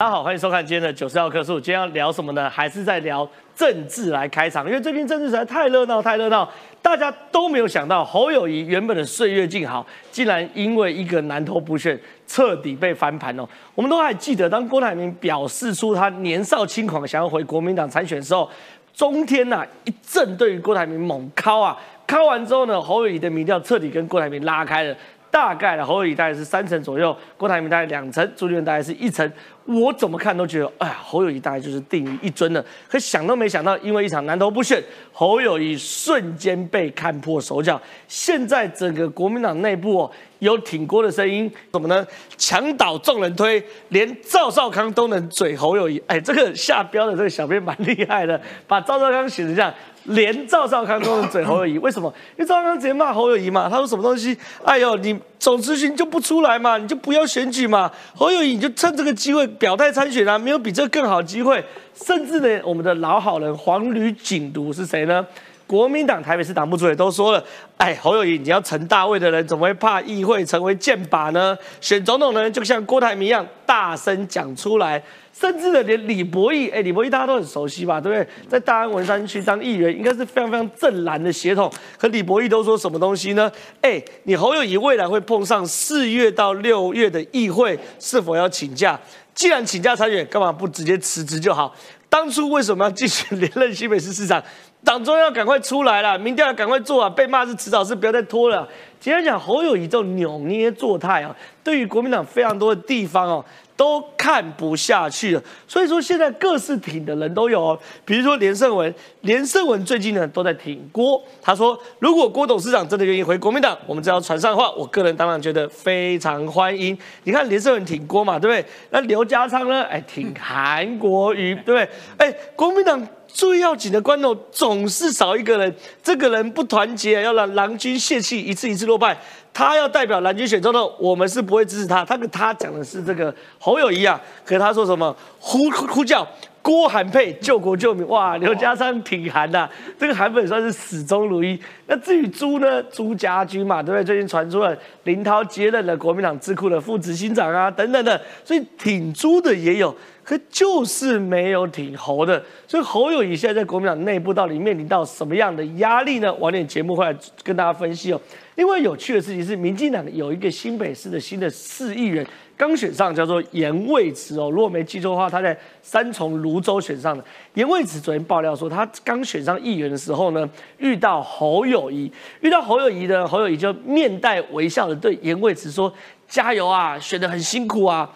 大家好，欢迎收看今天的九十号课数。今天要聊什么呢？还是在聊政治来开场，因为最近政治实在太热闹，太热闹，大家都没有想到侯友谊原本的岁月静好，竟然因为一个南投补选彻底被翻盘哦。我们都还记得，当郭台铭表示出他年少轻狂想要回国民党参选的时候，中天呐一阵对于郭台铭猛敲啊，敲完之后呢，侯友谊的民调彻底跟郭台铭拉开了。大概的侯友谊大概是三成左右，郭台铭大概两成，朱立伦大概是一成。我怎么看都觉得，哎呀，侯友谊大概就是定于一尊了。可想都没想到，因为一场南投不选，侯友谊瞬间被看破手脚。现在整个国民党内部哦，有挺郭的声音，怎么呢？墙倒众人推，连赵少康都能嘴侯友谊。哎，这个下标的这个小编蛮厉害的，把赵少康写成这样。连赵少康都能嘴侯友谊，为什么？因为赵少康直接骂侯友谊嘛，他说什么东西？哎呦，你总咨询就不出来嘛，你就不要选举嘛。侯友谊你就趁这个机会表态参选啊，没有比这更好机会。甚至呢，我们的老好人黄旅警读是谁呢？国民党台北市党部主任都说了，哎，侯友谊你要成大位的人，怎么会怕议会成为箭靶呢？选总统的人就像郭台铭一样，大声讲出来。甚至呢，连李博义，哎，李博义大家都很熟悉吧，对不对？在大安文山区当议员，应该是非常非常正蓝的血统。可李博义都说什么东西呢？哎，你侯友谊未来会碰上四月到六月的议会，是否要请假？既然请假参选，干嘛不直接辞职就好？当初为什么要继续连任新北市市长？党中央赶快出来了，民调要赶快做啊！被骂是迟早事，不要再拖了。今天讲侯友谊这种扭捏作态啊，对于国民党非常多的地方哦。都看不下去了，所以说现在各式挺的人都有哦，比如说连胜文，连胜文最近呢都在挺郭，他说如果郭董事长真的愿意回国民党，我们只要传上的话，我个人当然觉得非常欢迎。你看连胜文挺郭嘛，对不对？那刘家昌呢？哎，挺韩国瑜，对不对？哎，国民党最要紧的关头总是少一个人，这个人不团结，要让蓝军泄气，一次一次落败。他要代表蓝军选中的，我们是不会支持他。他跟他讲的是这个侯友谊啊，可他说什么呼呼叫郭韩佩救国救民，哇，刘家山挺韩的，这个韩粉算是始终如一。那至于朱呢，朱家军嘛，对不对？最近传出了林涛接任了国民党智库的副执行长啊，等等的，所以挺朱的也有，可就是没有挺侯的。所以侯友谊现在在国民党内部到底面临到什么样的压力呢？晚点节目会来跟大家分析哦。另外有趣的事情是，民进党有一个新北市的新的市议员刚选上，叫做严卫慈哦。如果没记错的话，他在三重泸州选上的。严卫慈昨天爆料说，他刚选上议员的时候呢，遇到侯友谊，遇到侯友谊的侯友谊就面带微笑的对严卫慈说：“加油啊，选得很辛苦啊，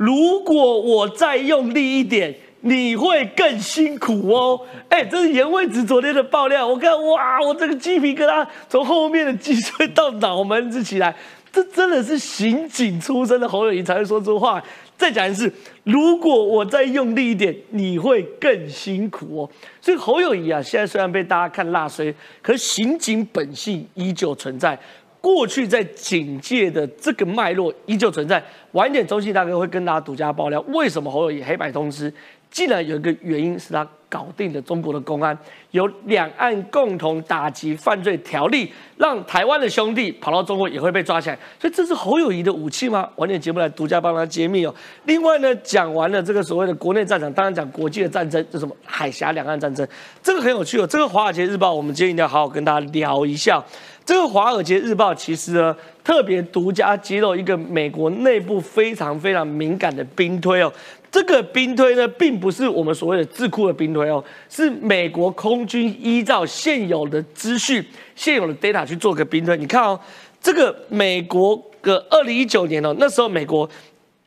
如果我再用力一点。”你会更辛苦哦，哎，这是严惠子昨天的爆料，我看哇，我这个鸡皮疙瘩从后面的脊椎到脑门子起来，这真的是刑警出身的侯友谊才会说出话。再讲一次，如果我再用力一点，你会更辛苦哦。所以侯友谊啊，现在虽然被大家看辣衰，可刑警本性依旧存在。过去在警界的这个脉络依旧存在。晚点，中信大哥会跟大家独家爆料，为什么侯友谊黑白通吃？既然有一个原因是他搞定了中国的公安，有两岸共同打击犯罪条例，让台湾的兄弟跑到中国也会被抓起来，所以这是侯友谊的武器吗？晚点节目来独家帮他揭秘哦。另外呢，讲完了这个所谓的国内战场，当然讲国际的战争，就什么海峡两岸战争，这个很有趣哦。这个《华尔街日报》，我们今天一定要好好跟大家聊一下。这个《华尔街日报》其实呢，特别独家揭露一个美国内部非常非常敏感的兵推哦。这个兵推呢，并不是我们所谓的智库的兵推哦，是美国空军依照现有的资讯、现有的 data 去做个兵推。你看哦，这个美国的二零一九年哦，那时候美国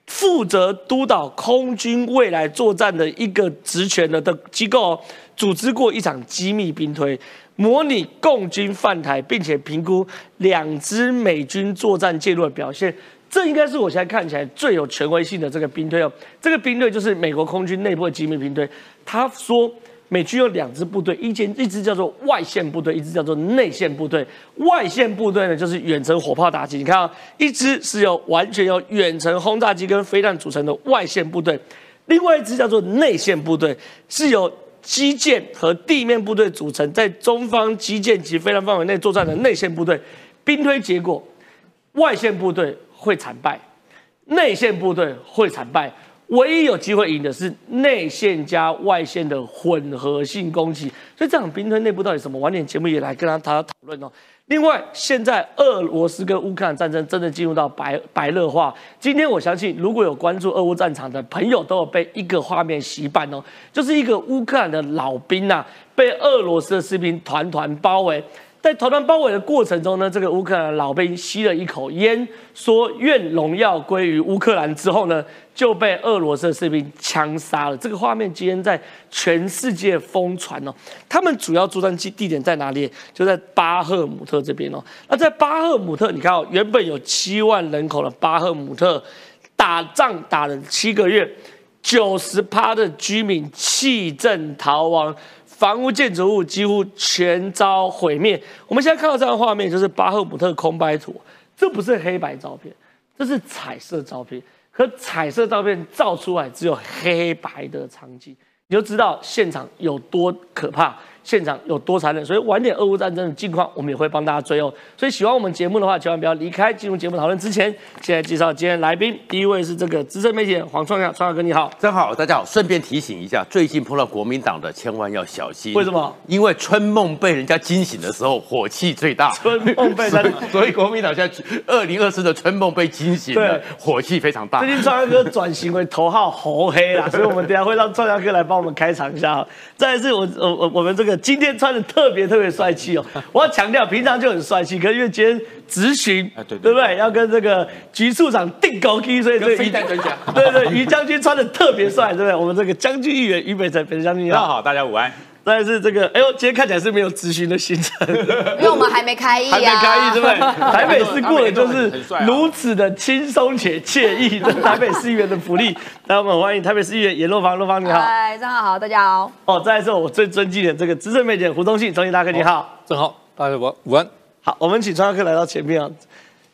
负责督导空军未来作战的一个职权的的机构哦，组织过一场机密兵推，模拟共军犯台，并且评估两支美军作战介入的表现。这应该是我现在看起来最有权威性的这个兵推哦。这个兵推就是美国空军内部的机密兵推。他说，美军有两支部队，一间一支叫做外线部队，一支叫做内线部队。外线部队呢，就是远程火炮打击。你看啊，一支是由完全由远程轰炸机跟飞弹组成的外线部队，另外一支叫做内线部队，是由基建和地面部队组成，在中方基建及飞弹范围内作战的内线部队。兵推结果，外线部队。会惨败，内线部队会惨败，唯一有机会赢的是内线加外线的混合性攻击。所以这场兵推内部到底什么？晚点节目也来跟他讨论哦。另外，现在俄罗斯跟乌克兰战争真的进入到白白热化。今天我相信，如果有关注俄乌战场的朋友，都有被一个画面洗版哦，就是一个乌克兰的老兵呐，被俄罗斯的士兵团团包围。在团团包围的过程中呢，这个乌克兰老兵吸了一口烟，说愿荣耀归于乌克兰之后呢，就被俄罗斯的士兵枪杀了。这个画面今天在全世界疯传哦。他们主要作战地地点在哪里？就在巴赫姆特这边哦。那在巴赫姆特，你看哦，原本有七万人口的巴赫姆特，打仗打了七个月，九十趴的居民弃镇逃亡。房屋建筑物几乎全遭毁灭。我们现在看到这张画面，就是巴赫姆特空白图，这不是黑白照片，这是彩色照片。可彩色照片照出来只有黑白的场景，你就知道现场有多可怕。现场有多残忍，所以晚点俄乌战争的近况，我们也会帮大家追哦。所以喜欢我们节目的话，千万不要离开。进入节目讨论之前，现在介绍今天来宾。第一位是这个资深媒体人黄创耀，创耀哥你好，真好，大家好。顺便提醒一下，最近碰到国民党的，千万要小心。为什么？因为春梦被人家惊醒的时候，火气最大。春梦被人，所以国民党现在二零二四的春梦被惊醒了，火气非常大。最近创耀哥转型为头号红黑啦，所以我们等下会让创耀哥来帮我们开场一下。再一次，我我我我们这个。今天穿的特别特别帅气哦！我要强调，平常就很帅气，可是因为今天执行，对不对？要跟这个局处长定高低，所以这个于将军，对对，于将军穿的特别帅，对不对？我们这个将军议员于北辰，北辰将军，大家好，大家午安。但是这个，哎呦，今天看起来是没有咨询的行程，因为我们还没开议啊，还没开议，对不对？台北市过的就是如此的轻松且惬意的 台北市议员的福利。来，我们欢迎台北市议员严若芳，若芳你好，嗨，正好好，大家好。哦，再来是我最尊敬的这个资深媒体胡宗信，宗信大哥你好，正好，大家午午安。好，我们请川哥来到前面啊。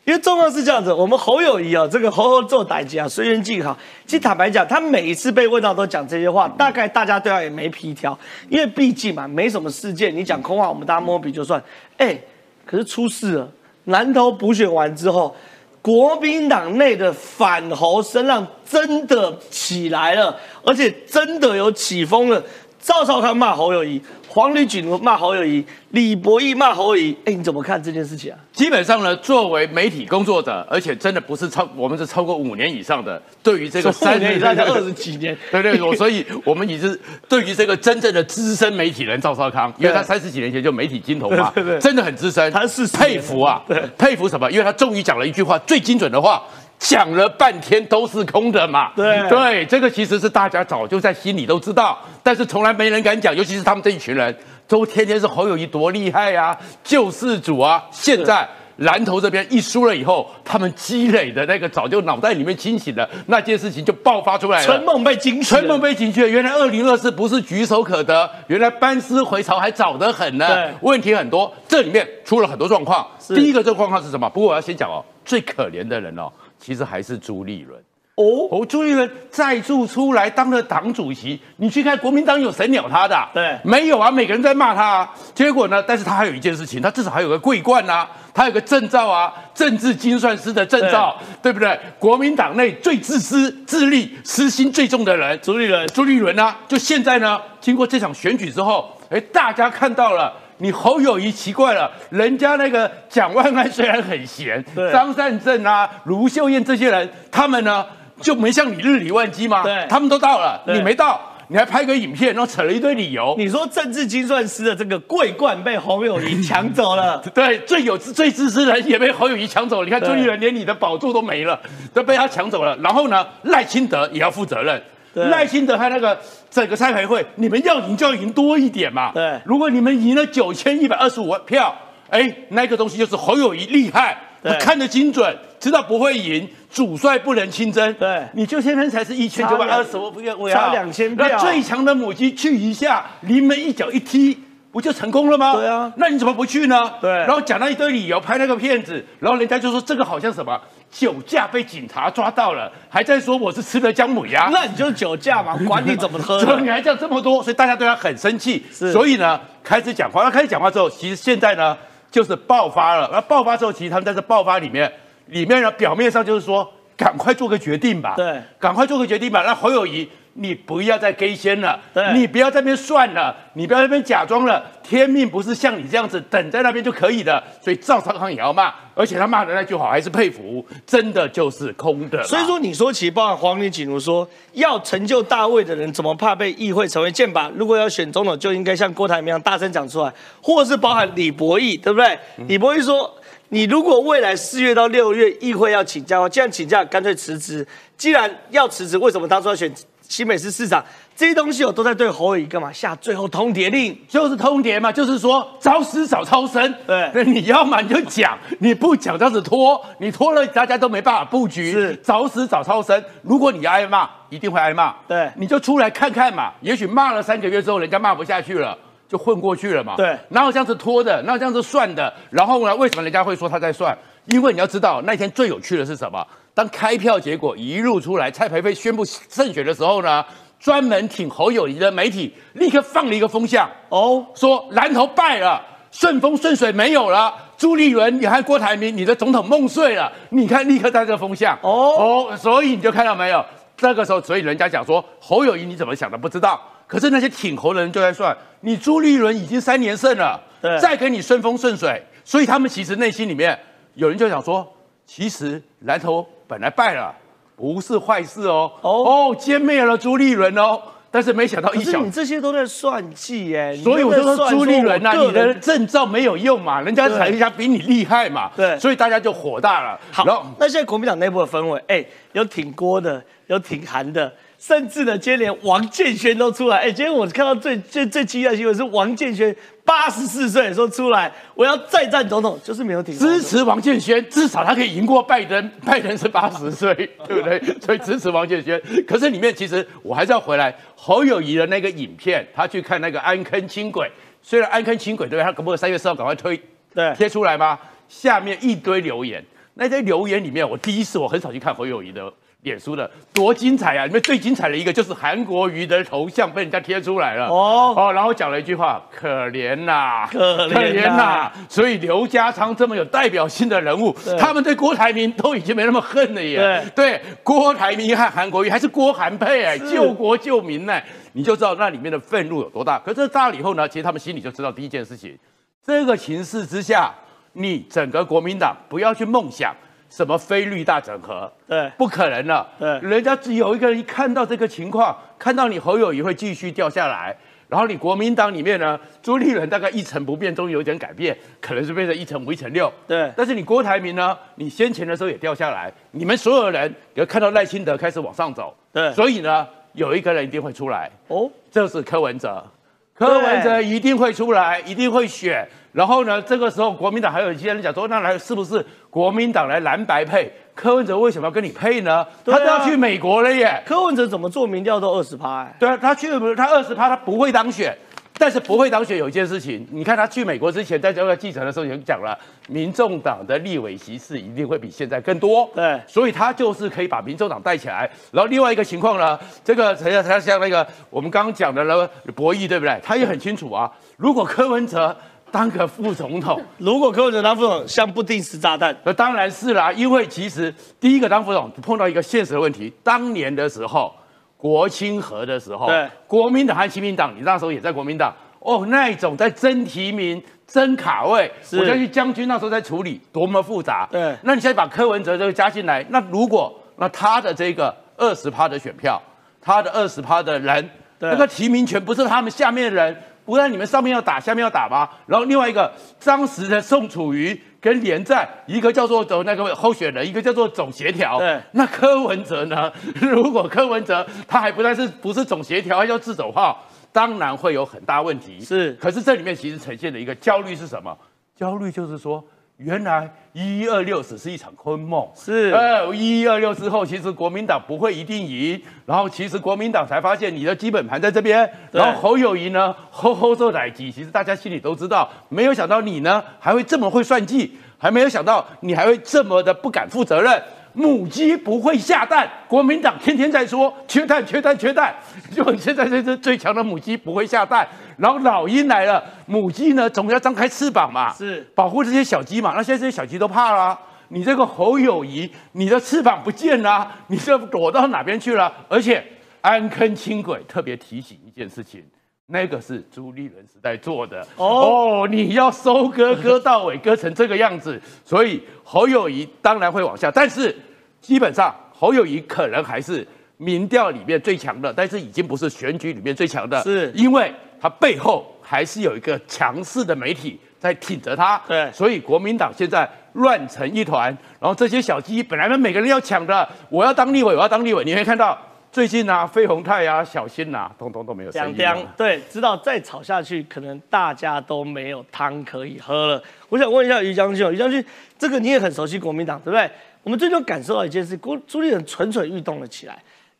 因为状况是这样子，我们侯友谊啊，这个侯侯做歹机啊，虽然记好。其实坦白讲，他每一次被问到都讲这些话，大概大家对他也没皮条，因为毕竟嘛，没什么事件，你讲空话，我们大家摸笔就算。哎，可是出事了，南投补选完之后，国民党内的反侯声浪真的起来了，而且真的有起风了。赵少康骂侯友谊。黄旅锦骂侯友谊，李博义骂侯友谊，哎，你怎么看这件事情啊？基本上呢，作为媒体工作者，而且真的不是超，我们是超过五年以上的，对于这个三年以上的二十几年，对对，我所以我们也是对于这个真正的资深媒体人赵少康，因为他三十几年前就媒体金童嘛，真的很资深，他是佩服啊，佩服什么？因为他终于讲了一句话，最精准的话。讲了半天都是空的嘛？对对，这个其实是大家早就在心里都知道，但是从来没人敢讲，尤其是他们这一群人，都天天是侯友谊多厉害啊，救世主啊！现在蓝头这边一输了以后，他们积累的那个早就脑袋里面清醒的那件事情就爆发出来了。春梦被惊醒，春梦被惊醒，原来二零二四不是举手可得，原来班师回朝还早得很呢。问题很多，这里面出了很多状况。第一个这个状况是什么？不过我要先讲哦，最可怜的人哦。其实还是朱立伦哦，哦，朱立伦再度出来当了党主席，你去看国民党有谁鸟他的？对，没有啊，每个人在骂他。啊。结果呢？但是他还有一件事情，他至少还有个桂冠啊，他有个证照啊，政治精算师的证照，对不对？国民党内最自私、自利、私心最重的人，朱立伦，朱立伦啊，就现在呢，经过这场选举之后，哎，大家看到了。你侯友谊奇怪了，人家那个蒋万安虽然很闲，张善政啊、卢秀燕这些人，他们呢就没像你日理万机吗？对，他们都到了，你没到，你还拍个影片，然后扯了一堆理由。你说政治精算师的这个桂冠被侯友谊抢走了，对，最有最自私的人也被侯友谊抢走了。你看朱立伦连你的宝座都没了，都被他抢走了。然后呢，赖清德也要负责任。赖清德他那个整个拆牌会，你们要赢就要赢多一点嘛。对，如果你们赢了九千一百二十五万票，哎，那个东西就是侯友谊厉害，他看得精准，知道不会赢，主帅不能亲征。对，你就现在才是一千九百二十五票，差两千票，那最强的母鸡去一下，临门一脚一踢。不就成功了吗？对啊，那你怎么不去呢？对，然后讲了一堆理由，拍那个片子，然后人家就说这个好像什么酒驾被警察抓到了，还在说我是吃了姜母鸭，那你就是酒驾嘛，管你怎么喝，你还讲这么多，所以大家对他很生气，所以呢开始讲话。那开始讲话之后，其实现在呢就是爆发了。那爆发之后，其实他们在这爆发里面，里面呢表面上就是说赶快做个决定吧。对，赶快做个决定吧。那侯友谊。你不要再给先了，你不要在那边算了，你不要在那边假装了。天命不是像你这样子等在那边就可以的，所以赵少康也要骂，而且他骂的那句话还是佩服，真的就是空的。所以说，你说其实包含黄丽锦如说，要成就大位的人，怎么怕被议会成为箭靶？如果要选总统，就应该像郭台铭一样大声讲出来，或是包含李博义，对不对？李博义说，你如果未来四月到六月议会要请假的话，既然请假，干脆辞职。既然要辞职，为什么当初要选？新北市市长这些东西，我都在对侯友宜干嘛下最后通牒令？就是通牒嘛，就是说早死早超生。对，你要嘛你就讲，你不讲这样子拖，你拖了大家都没办法布局。是早死早超生，如果你挨骂，一定会挨骂。对，你就出来看看嘛，也许骂了三个月之后，人家骂不下去了，就混过去了嘛。对，哪有这样子拖的？哪有这样子算的？然后呢，为什么人家会说他在算？因为你要知道，那天最有趣的是什么？当开票结果一路出来，蔡培培宣布胜选的时候呢，专门挺侯友谊的媒体立刻放了一个风向哦，说蓝头败了，顺风顺水没有了，朱立伦，你和郭台铭，你的总统梦碎了。你看，立刻带这个风向哦哦，所以你就看到没有？这个时候，所以人家讲说侯友谊你怎么想的不知道，可是那些挺侯的人就在算，你朱立伦已经三年胜了，再给你顺风顺水，所以他们其实内心里面有人就想说，其实蓝头。本来败了，不是坏事哦。哦，歼灭了朱立伦哦，但是没想到一小，你这些都在算计耶。所以我就说朱立伦呐，你的证照没有用嘛，人家人家比你厉害嘛。对，所以大家就火大了。好，那现在国民党内部的氛围，哎，有挺郭的，有挺韩的。甚至呢，今天连王建轩都出来。哎，今天我看到最最最激的新闻是王建轩八十四岁说出来，我要再战总统，就是没有挺支持王建轩，至少他可以赢过拜登。拜登是八十岁，对不对？所以支持王建轩。可是里面其实我还是要回来侯友谊的那个影片，他去看那个安坑轻轨。虽然安坑轻轨对他可不可以三月四号赶快推对贴出来吗？下面一堆留言，那些留言里面，我第一次我很少去看侯友谊的。脸书的多精彩啊！里面最精彩的一个就是韩国瑜的头像被人家贴出来了哦哦，然后讲了一句话：可怜呐，可怜呐。所以刘家昌这么有代表性的人物，他们对郭台铭都已经没那么恨了耶。对，郭台铭和韩国瑜还是郭韩配哎，救国救民呢，你就知道那里面的愤怒有多大。可是大了以后呢，其实他们心里就知道第一件事情：这个形势之下，你整个国民党不要去梦想。什么非绿大整合？对，不可能了。对，人家只有一个人一看到这个情况，看到你侯友谊会继续掉下来，然后你国民党里面呢，朱立伦大概一成不变，终于有点改变，可能是变成一成五、一成六。对，但是你郭台铭呢，你先前的时候也掉下来，你们所有人有看到赖清德开始往上走。对，所以呢，有一个人一定会出来。哦，这是柯文哲，柯文哲一定会出来，一定会选。然后呢？这个时候，国民党还有一些人讲说，那来是不是国民党来蓝白配？柯文哲为什么要跟你配呢？他都要去美国了耶！柯文哲怎么做民调都二十趴？对啊，他去他二十趴，他不会当选。但是不会当选有一件事情，你看他去美国之前在这个记者的时候已经讲了，民众党的立委席次一定会比现在更多。对，所以他就是可以把民众党带起来。然后另外一个情况呢，这个他他像那个我们刚刚讲的那个博弈，对不对？他也很清楚啊，如果柯文哲。当个副总统，如果柯文哲当副总，像不定时炸弹，那当然是啦。因为其实第一个当副总碰到一个现实的问题，当年的时候，国清和的时候，对，国民党和亲民党，你那时候也在国民党哦，那一种在争提名、争卡位，我相信将军那时候在处理，多么复杂。对，那你现在把柯文哲这个加进来，那如果那他的这个二十趴的选票，他的二十趴的人，那个提名权不是他们下面的人。不然你们上面要打，下面要打吗？然后另外一个，当时的宋楚瑜跟连战，一个叫做走那个候选人，一个叫做总协调。对，那柯文哲呢？如果柯文哲他还不但是不是总协调，还叫自走炮，当然会有很大问题。是，可是这里面其实呈现的一个焦虑是什么？焦虑就是说。原来一一二六只是一场空梦，是，呃，一一二六之后，其实国民党不会一定赢，然后其实国民党才发现你的基本盘在这边，然后侯友谊呢，吼吼做歹计，其实大家心里都知道，没有想到你呢还会这么会算计，还没有想到你还会这么的不敢负责任。母鸡不会下蛋，国民党天天在说缺蛋、缺蛋、缺蛋，就现在这只最强的母鸡不会下蛋。然后老鹰来了，母鸡呢总要张开翅膀嘛，是保护这些小鸡嘛。那现在这些小鸡都怕了，你这个侯友谊，你的翅膀不见了，你这躲到哪边去了？而且安坑轻轨特别提醒一件事情，那个是朱立伦时代做的哦，你要收割割到尾，割成这个样子，所以侯友谊当然会往下，但是基本上侯友谊可能还是民调里面最强的，但是已经不是选举里面最强的，是因为他背后还是有一个强势的媒体。在挺着他，对，所以国民党现在乱成一团。然后这些小鸡本来呢，每个人要抢的，我要当立委，我要当立委。你会看到最近啊，飞鸿泰啊，小新呐，通通都没有声音。对，知道再吵下去，可能大家都没有汤可以喝了。我想问一下于将军，于将军，这个你也很熟悉国民党，对不对？我们最终感受到一件事，郭朱立伦蠢蠢欲动了起来。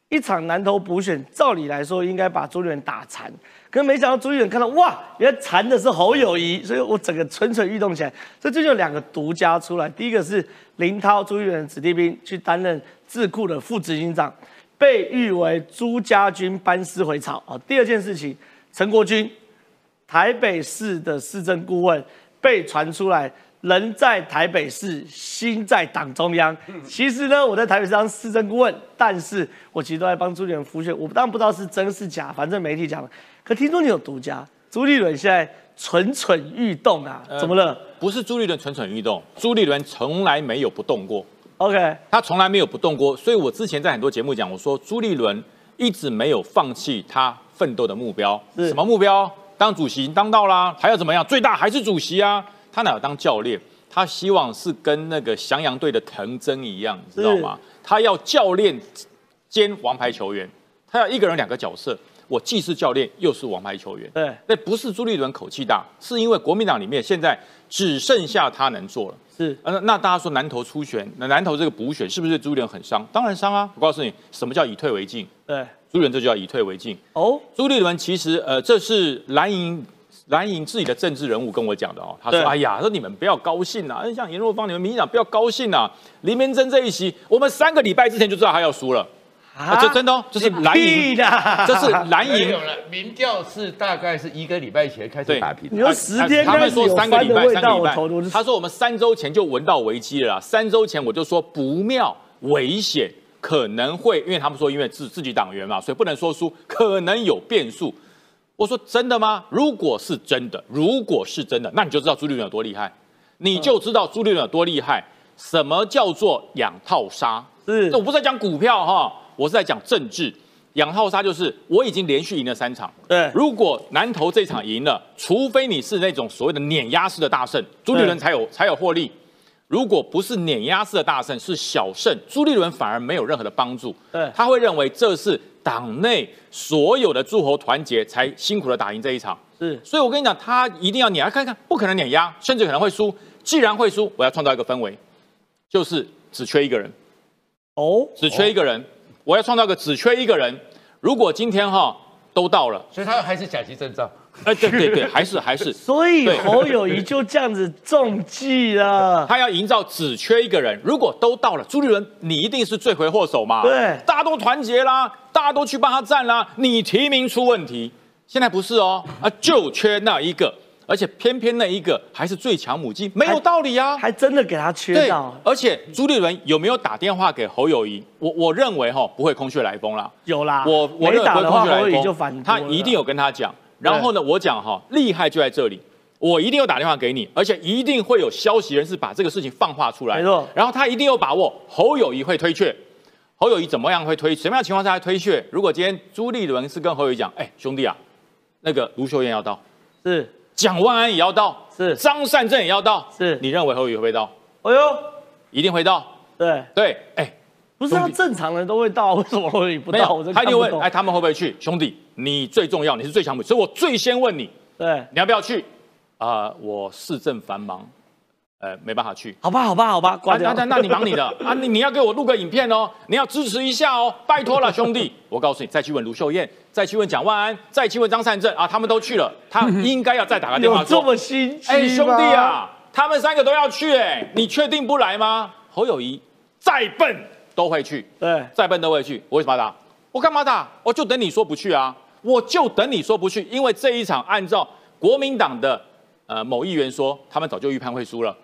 一场南投补选，照理来说应该把朱立伦打残，可是没想到朱立伦看到哇，原来残的是侯友谊，所以我整个蠢蠢欲动起来。所以这就两个独家出来，第一个是林涛，朱立伦子弟兵去担任智库的副执行长，被誉为朱家军班师回朝啊。第二件事情，陈国军，台北市的市政顾问被传出来。人在台北市，心在党中央。其实呢，我在台北市当市政顾问，但是我其实都在帮朱立伦辅选。我当然不知道是真是假，反正媒体讲的。可听说你有独家，朱立伦现在蠢蠢欲动啊？怎么了？不是朱立伦蠢蠢欲动，朱立伦从来没有不动过。OK，他从来没有不动过。所以我之前在很多节目讲，我说朱立伦一直没有放弃他奋斗的目标。什么目标？当主席当到啦，还要怎么样？最大还是主席啊。他哪有当教练？他希望是跟那个翔阳队的藤真一样，你知道吗？他要教练兼王牌球员，他要一个人两个角色。我既是教练，又是王牌球员。对，那不是朱立伦口气大，是因为国民党里面现在只剩下他能做了。是，呃，那大家说南投初选，那南投这个补选是不是朱立伦很伤？当然伤啊！我告诉你，什么叫以退为进？对，朱立伦这就叫以退为进。哦，朱立伦其实，呃，这是蓝营。蓝营自己的政治人物跟我讲的哦，他说：“哎呀，说你们不要高兴呐，像严若芳，你们民进党不要高兴呐。林明珍这一席，我们三个礼拜之前就知道他要输了，啊，这真的，这是蓝营的，这是蓝营。民调是大概是一个礼拜前开始打平，你说十天他们说三个礼拜，三个礼拜，他说我们三周前就闻到危机了，三周前我就说不妙，危险，可能会，因为他们说因为自自己党员嘛，所以不能说输，可能有变数。”我说真的吗？如果是真的，如果是真的，那你就知道朱立伦有多厉害，你就知道朱立伦有多厉害。什么叫做养套杀？是，我不是在讲股票哈，我是在讲政治。养套杀就是我已经连续赢了三场。对，如果南投这场赢了，除非你是那种所谓的碾压式的大胜，朱立伦才有才有获利。如果不是碾压式的大胜，是小胜，朱立伦反而没有任何的帮助。对，他会认为这是。党内所有的诸侯团结，才辛苦的打赢这一场。是，所以我跟你讲，他一定要碾压看看，不可能碾压，甚至可能会输。既然会输，我要创造一个氛围，就是只缺一个人。哦，只缺一个人，我要创造个只缺一个人。如果今天哈都到了，所以他还是假期征兆。哎，对对对，还是还是，所以侯友谊就这样子中计了。他要营造只缺一个人，如果都到了，朱立伦你一定是罪魁祸首嘛？对，大家都团结啦，大家都去帮他站啦，你提名出问题，现在不是哦，啊，就缺那一个，而且偏偏那一个还是最强母鸡，没有道理啊，还真的给他缺到。而且朱立伦有没有打电话给侯友谊？我我认为哈不会空穴来风啦，有啦，我我没打的话，侯友谊就反他一定有跟他讲。然后呢，我讲哈，厉害就在这里，我一定有打电话给你，而且一定会有消息人士把这个事情放话出来。没错。然后他一定有把握，侯友谊会推却，侯友谊怎么样会推？什么样情况下推却？如果今天朱立伦是跟侯友谊讲，哎，兄弟啊，那个卢秀燕要到，是，蒋万安也要到，是，张善政也要到，是，你认为侯友谊会到？哎呦，一定会到。对对，哎。不是，他正常人都会到，为什么会不到？他一定问，哎，他们会不会去？兄弟，你最重要，你是最强所以我最先问你，对，你要不要去？啊，我市政繁忙，呃，没办法去。好吧，好吧，好吧，那那那你忙你的 啊，你你要给我录个影片哦，你要支持一下哦，拜托了，兄弟。我告诉你，再去问卢秀燕，再去问蒋万安，再去问张善政啊，他们都去了，他应该要再打个电话。这么心机哎，兄弟啊，他们三个都要去，哎，你确定不来吗？侯友谊再笨。都会去，对，再笨都会去。我为什么打？我干嘛打？我就等你说不去啊！我就等你说不去，因为这一场按照国民党的呃某议员说，他们早就预判会输了。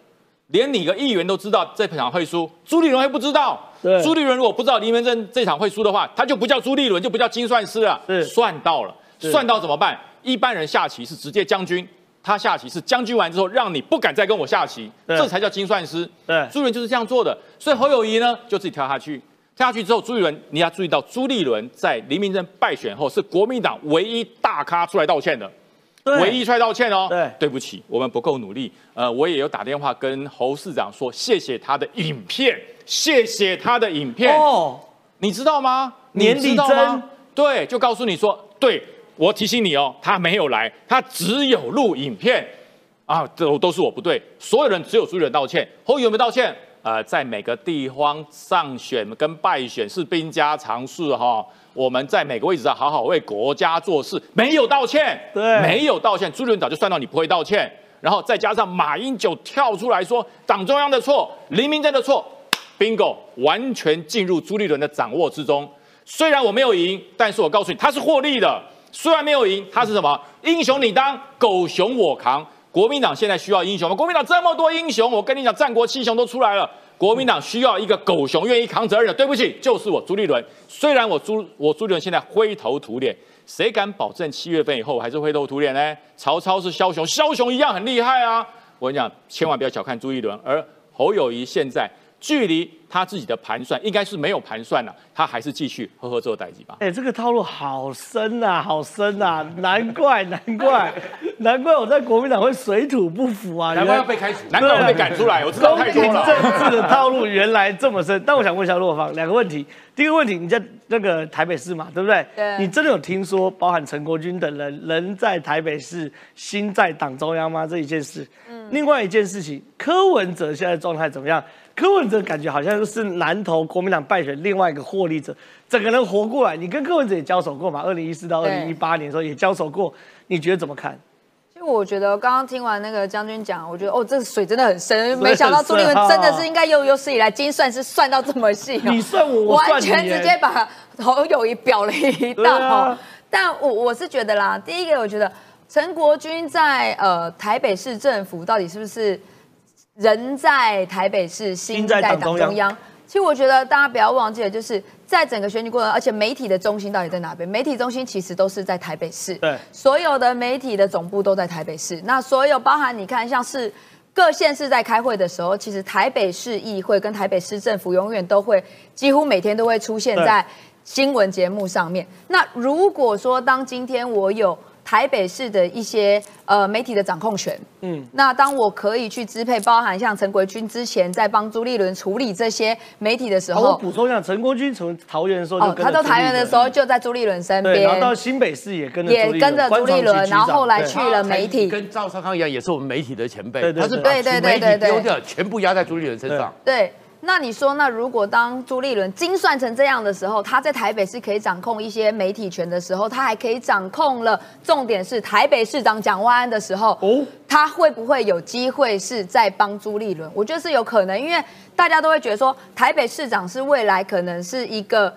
连你个议员都知道这场会输，朱立伦还不知道。对朱立伦如果不知道林明正这场会输的话，他就不叫朱立伦，就不叫精算师了。是算到了，算到怎么办？一般人下棋是直接将军，他下棋是将军完之后让你不敢再跟我下棋，对这才叫精算师。对朱立伦就是这样做的，所以侯友谊呢就自己跳下去。跳下去之后，朱立伦你要注意到，朱立伦在林明正败选后是国民党唯一大咖出来道歉的。对唯一出来道歉哦。对对不起，我们不够努力。呃，我也有打电话跟侯市长说，谢谢他的影片，谢谢他的影片。哦，你知道吗？年底你知道吗真？对，就告诉你说，对我提醒你哦，他没有来，他只有录影片啊，这都是我不对，所有人只有朱立伦道歉，侯友宜有没有道歉？呃，在每个地方上选跟败选是兵家常事哈、我们在每个位置上好好为国家做事，没有道歉，对没有道歉，朱立伦早就算到你不会道歉，然后再加上马英九跳出来说党中央的错，林明正的错，bingo，完全进入朱立伦的掌握之中。虽然我没有赢，但是我告诉你，他是获利的。虽然没有赢，他是什么？英雄你当，狗熊我扛。国民党现在需要英雄吗？国民党这么多英雄，我跟你讲，战国七雄都出来了。国民党需要一个狗熊愿意扛责任的。对不起，就是我朱立伦。虽然我朱我朱立伦现在灰头土脸，谁敢保证七月份以后我还是灰头土脸呢？曹操是枭雄，枭雄一样很厉害啊！我跟你讲，千万不要小看朱立伦，而侯友谊现在距离他自己的盘算应该是没有盘算了，他还是继续呵呵做代级吧。哎、这个套路好深啊、好深啊、难怪，难怪，难怪我在国民党会水土不服啊！难怪要被开除。难怪我被赶出来，我知道太多了。政治的套路原来这么深。但我想问一下洛芳两个问题。第一个问题，你在那个台北市嘛，对不对？对你真的有听说，包含陈国军等人人在台北市，心在党中央吗？这一件事。嗯。另外一件事情，柯文哲现在状态怎么样？柯文哲感觉好像是南投国民党败选另外一个获利者，整个人活过来。你跟柯文哲也交手过嘛？二零一四到二零一八年的时候也交手过，你觉得怎么看？其实我觉得刚刚听完那个将军讲，我觉得哦，这水真的很深，很没想到朱立伦真的是应该有有史以来精算是算到这么细、哦，你算我我算完全直接把侯友谊表了一对道。但我我是觉得啦，第一个我觉得陈国军在呃台北市政府到底是不是人在台北市，心在党中央？其实我觉得大家不要忘记了，就是在整个选举过程，而且媒体的中心到底在哪边？媒体中心其实都是在台北市，对所有的媒体的总部都在台北市。那所有包含你看，像是各县市在开会的时候，其实台北市议会跟台北市政府永远都会，几乎每天都会出现在新闻节目上面。那如果说当今天我有台北市的一些呃媒体的掌控权，嗯，那当我可以去支配，包含像陈国军之前在帮朱立伦处理这些媒体的时候，我，补充一下，陈国军从桃园的时候就哦，他到台湾的时候就在朱立伦身对，然后边，到新北市也跟着也跟着朱立伦，然后后来去了。媒体。跟赵少康一样，也是我们媒体的前辈，对对他是把对对对。丢掉，全部压在朱立伦身上。对，那你说，那如果当朱立伦精算成这样的时候，他在台北是可以掌控一些媒体权的时候，他还可以掌控了，重点是台北市长蒋万安的时候，哦他会不会有机会是在帮朱立伦？我觉得是有可能，因为大家都会觉得说，台北市长是未来可能是一个。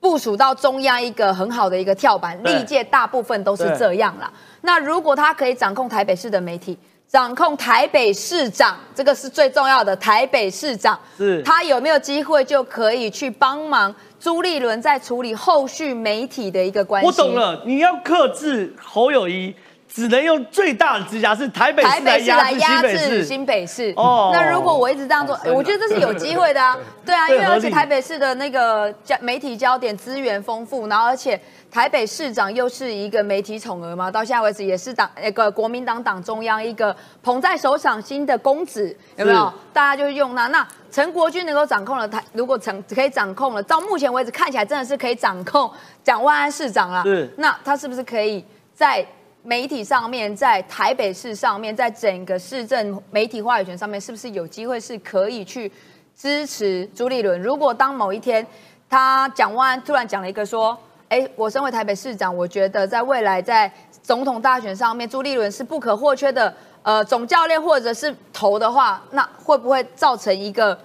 部署到中央一个很好的一个跳板，历届大部分都是这样啦。那如果他可以掌控台北市的媒体，掌控台北市长，这个是最重要的。台北市长是他有没有机会就可以去帮忙朱立伦在处理后续媒体的一个关系？我懂。了，你要克制侯友谊，只能用最大的直辖市台北台市来北市来压制新北市。哦那如果我一直这样做，我觉得这是有机会的啊。对啊，因为而且台北市的那个焦媒体焦点资源丰富，然后而且台北市长又是一个媒体宠儿嘛，到现在为止也是党那个国民党党中央一个捧在手掌心的公子，有没有？大家就用那那陈国军能够掌控了台，如果成可以掌控了，到目前为止看起来真的是可以掌控蒋万安市长了。是那他是不是可以在媒体上面，在台北市上面，在整个市政媒体话语权上面，是不是有机会是可以去支持朱立伦？如果当某一天他蒋万安突然讲了一个说，哎，我身为台北市长，我觉得在未来在总统大选上面，朱立伦是不可或缺的呃总教练或者是头的话，那会不会造成一个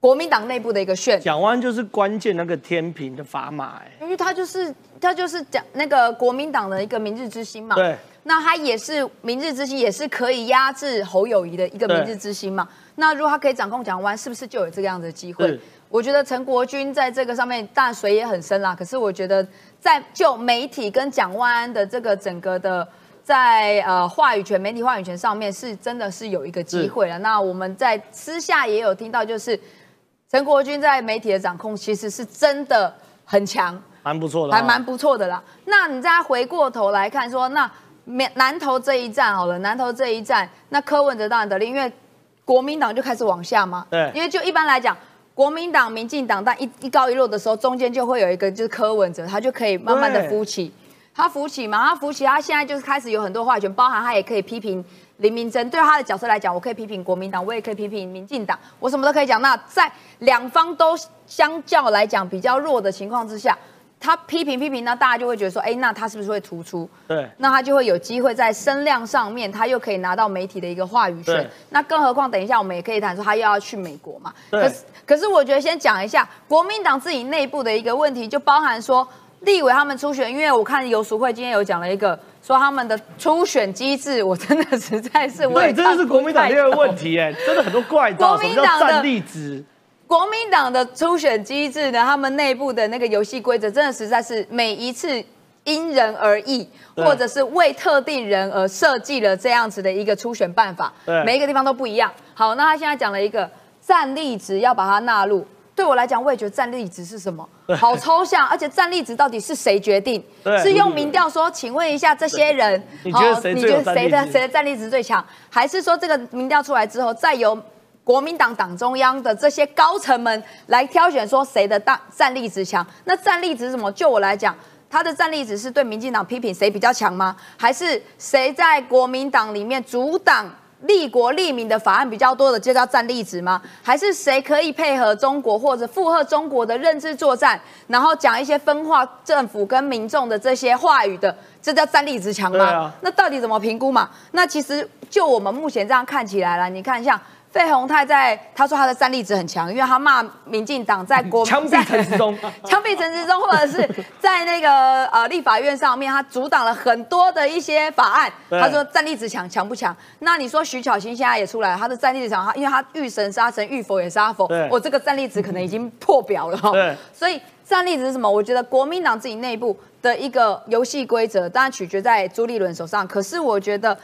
国民党内部的一个渲染？蒋湾就是关键那个天平的砝码，哎，因为他就是他就是讲那个国民党的一个明日之星嘛。对。那他也是明日之星，也是可以压制侯友谊的一个明日之星嘛。那如果他可以掌控蒋湾，是不是就有这个样子的机会？我觉得陈国军在这个上面，但水也很深啦。可是我觉得，在就媒体跟蒋万安的这个整个的在呃话语权、媒体话语权上面，是真的是有一个机会了。那我们在私下也有听到，就是陈国军在媒体的掌控，其实是真的很强，蛮不错的，还蛮不错的啦。那你再回过头来看，说那南南投这一站好了，南投这一站，那柯文哲当然得利，因为国民党就开始往下嘛。对，因为就一般来讲。国民党、民进党，但一一高一落的时候，中间就会有一个就是柯文哲，他就可以慢慢的扶起，他扶起嘛，他扶起，他现在就是开始有很多话语权，包含他也可以批评林明珍。对他的角色来讲，我可以批评国民党，我也可以批评民进党，我什么都可以讲。那在两方都相较来讲比较弱的情况之下。他批评批评，那大家就会觉得说，哎，那他是不是会突出？对，那他就会有机会在声量上面，他又可以拿到媒体的一个话语权。那更何况，等一下我们也可以谈说，他又要去美国嘛。可是，可是我觉得先讲一下国民党自己内部的一个问题，就包含说立委他们初选，因为我看游淑慧今天有讲了一个，说他们的初选机制，我真的实在是，对，真的是国民党个问题，哎，真的很多怪招，什么叫战力值？国民党的初选机制呢？他们内部的那个游戏规则，真的实在是每一次因人而异，或者是为特定人而设计了这样子的一个初选办法。每一个地方都不一样。好，那他现在讲了一个战力值要把它纳入，对我来讲，我也觉得战力值是什么？好抽象，而且战力值到底是谁决定？是用民调说，请问一下这些人，你觉得谁的谁的战力值最强？还是说这个民调出来之后，再由？国民党党中央的这些高层们来挑选，说谁的大战力值强？那战力值是什么？就我来讲，他的战力值是对民进党批评谁比较强吗？还是谁在国民党里面阻挡立国利民的法案比较多的，就叫战力值吗？还是谁可以配合中国或者附和中国的认知作战，然后讲一些分化政府跟民众的这些话语的，这叫战力值强吗？那到底怎么评估嘛？那其实就我们目前这样看起来了，你看像。费鸿泰在他说他的战力值很强，因为他骂民进党在 国枪毙陈时中，枪毙陈时中，或者是在那个呃立法院上面，他阻挡了很多的一些法案。他说战力值强，强不强？那你说徐巧芯现在也出来，他的战力值强，他因为他遇神杀神，遇佛也杀佛，我这个战力值可能已经破表了哈。所以战力值是什么？我觉得国民党自己内部的一个游戏规则，当然取决在朱立伦手上。可是我觉得。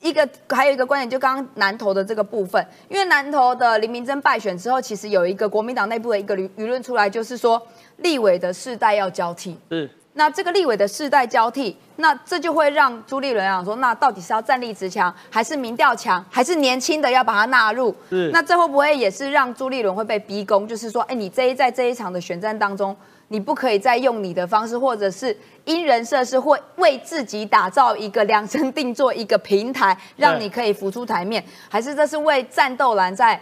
一个还有一个观点，就刚刚南投的这个部分，因为南投的林明珍败选之后，其实有一个国民党内部的一个舆舆论出来，就是说立委的世代要交替。嗯。那这个立委的世代交替，那这就会让朱立伦讲说，那到底是要战力值强，还是民调强，还是年轻的要把它纳入？是。那这会不会也是让朱立伦会被逼宫？就是说，哎，你这一在这一场的选战当中。你不可以再用你的方式，或者是因人设事，或为自己打造一个量身定做一个平台，让你可以浮出台面，还是这是为战斗蓝在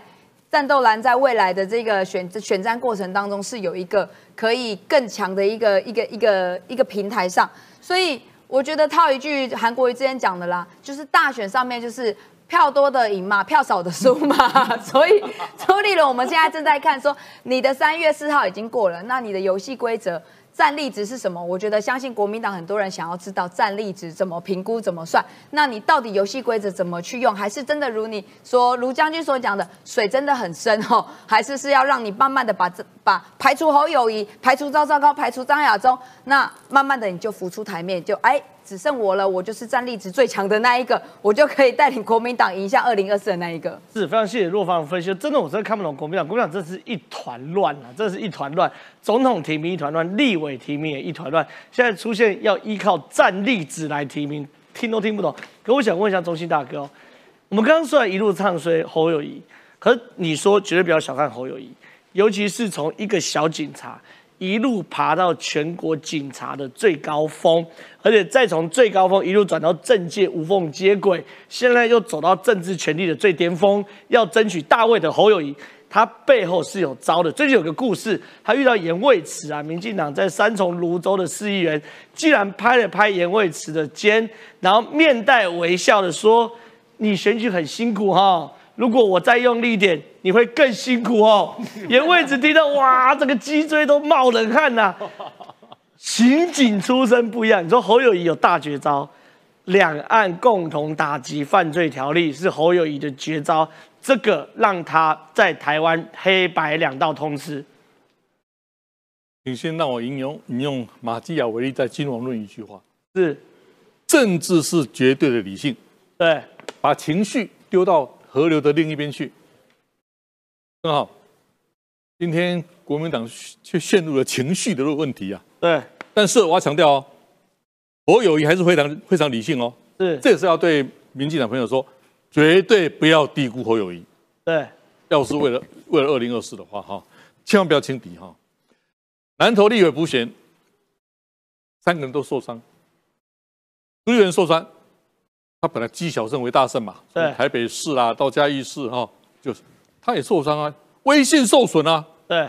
战斗蓝在未来的这个选选战过程当中是有一个可以更强的一个一个一个一个平台上？所以我觉得套一句韩国瑜之前讲的啦，就是大选上面就是。票多的赢嘛，票少的输嘛，所以朱立伦，我们现在正在看说，你的三月四号已经过了，那你的游戏规则。战力值是什么？我觉得相信国民党很多人想要知道战力值怎么评估、怎么算。那你到底游戏规则怎么去用？还是真的如你说，卢将军所讲的，水真的很深哦？还是是要让你慢慢的把这把排除侯友谊、排除赵少高、排除张亚中，那慢慢的你就浮出台面，就哎只剩我了，我就是战力值最强的那一个，我就可以带领国民党赢下二零二四的那一个。是非常谢谢若芳的分析，真的我真的看不懂国民党，国民党这是一团乱啊，这是一团乱。总统提名一团乱，立委提名也一团乱。现在出现要依靠战力值来提名，听都听不懂。可我想问一下中心大哥，我们刚刚虽然一路唱衰侯友谊，可是你说绝对不要小看侯友谊，尤其是从一个小警察一路爬到全国警察的最高峰，而且再从最高峰一路转到政界无缝接轨，现在又走到政治权力的最巅峰，要争取大位的侯友谊。他背后是有招的。最近有个故事，他遇到严卫慈啊，民进党在三重泸州的市议员，竟然拍了拍严卫慈的肩，然后面带微笑的说：“你选举很辛苦哈，如果我再用力一点，你会更辛苦哦。”严卫子听到哇，这个脊椎都冒冷汗呐。刑警出身不一样，你说侯友谊有大绝招，两岸共同打击犯罪条例是侯友谊的绝招，这个让他在台湾黑白两道通吃。请先让我引用引用马基雅维利在《金融论》一句话：是政治是绝对的理性，对，把情绪丢到河流的另一边去。很好，今天国民党却陷入了情绪的问题啊。对，但是我要强调哦，侯友谊还是非常非常理性哦。是，这也是要对民进党朋友说，绝对不要低估侯友谊。对，要是为了为了二零二四的话，哈，千万不要轻敌哈。南投立委补选，三个人都受伤，朱立伦受伤，他本来积小胜为大胜嘛，对，台北市啦到嘉义市哈，就是他也受伤啊，威信受损啊，对。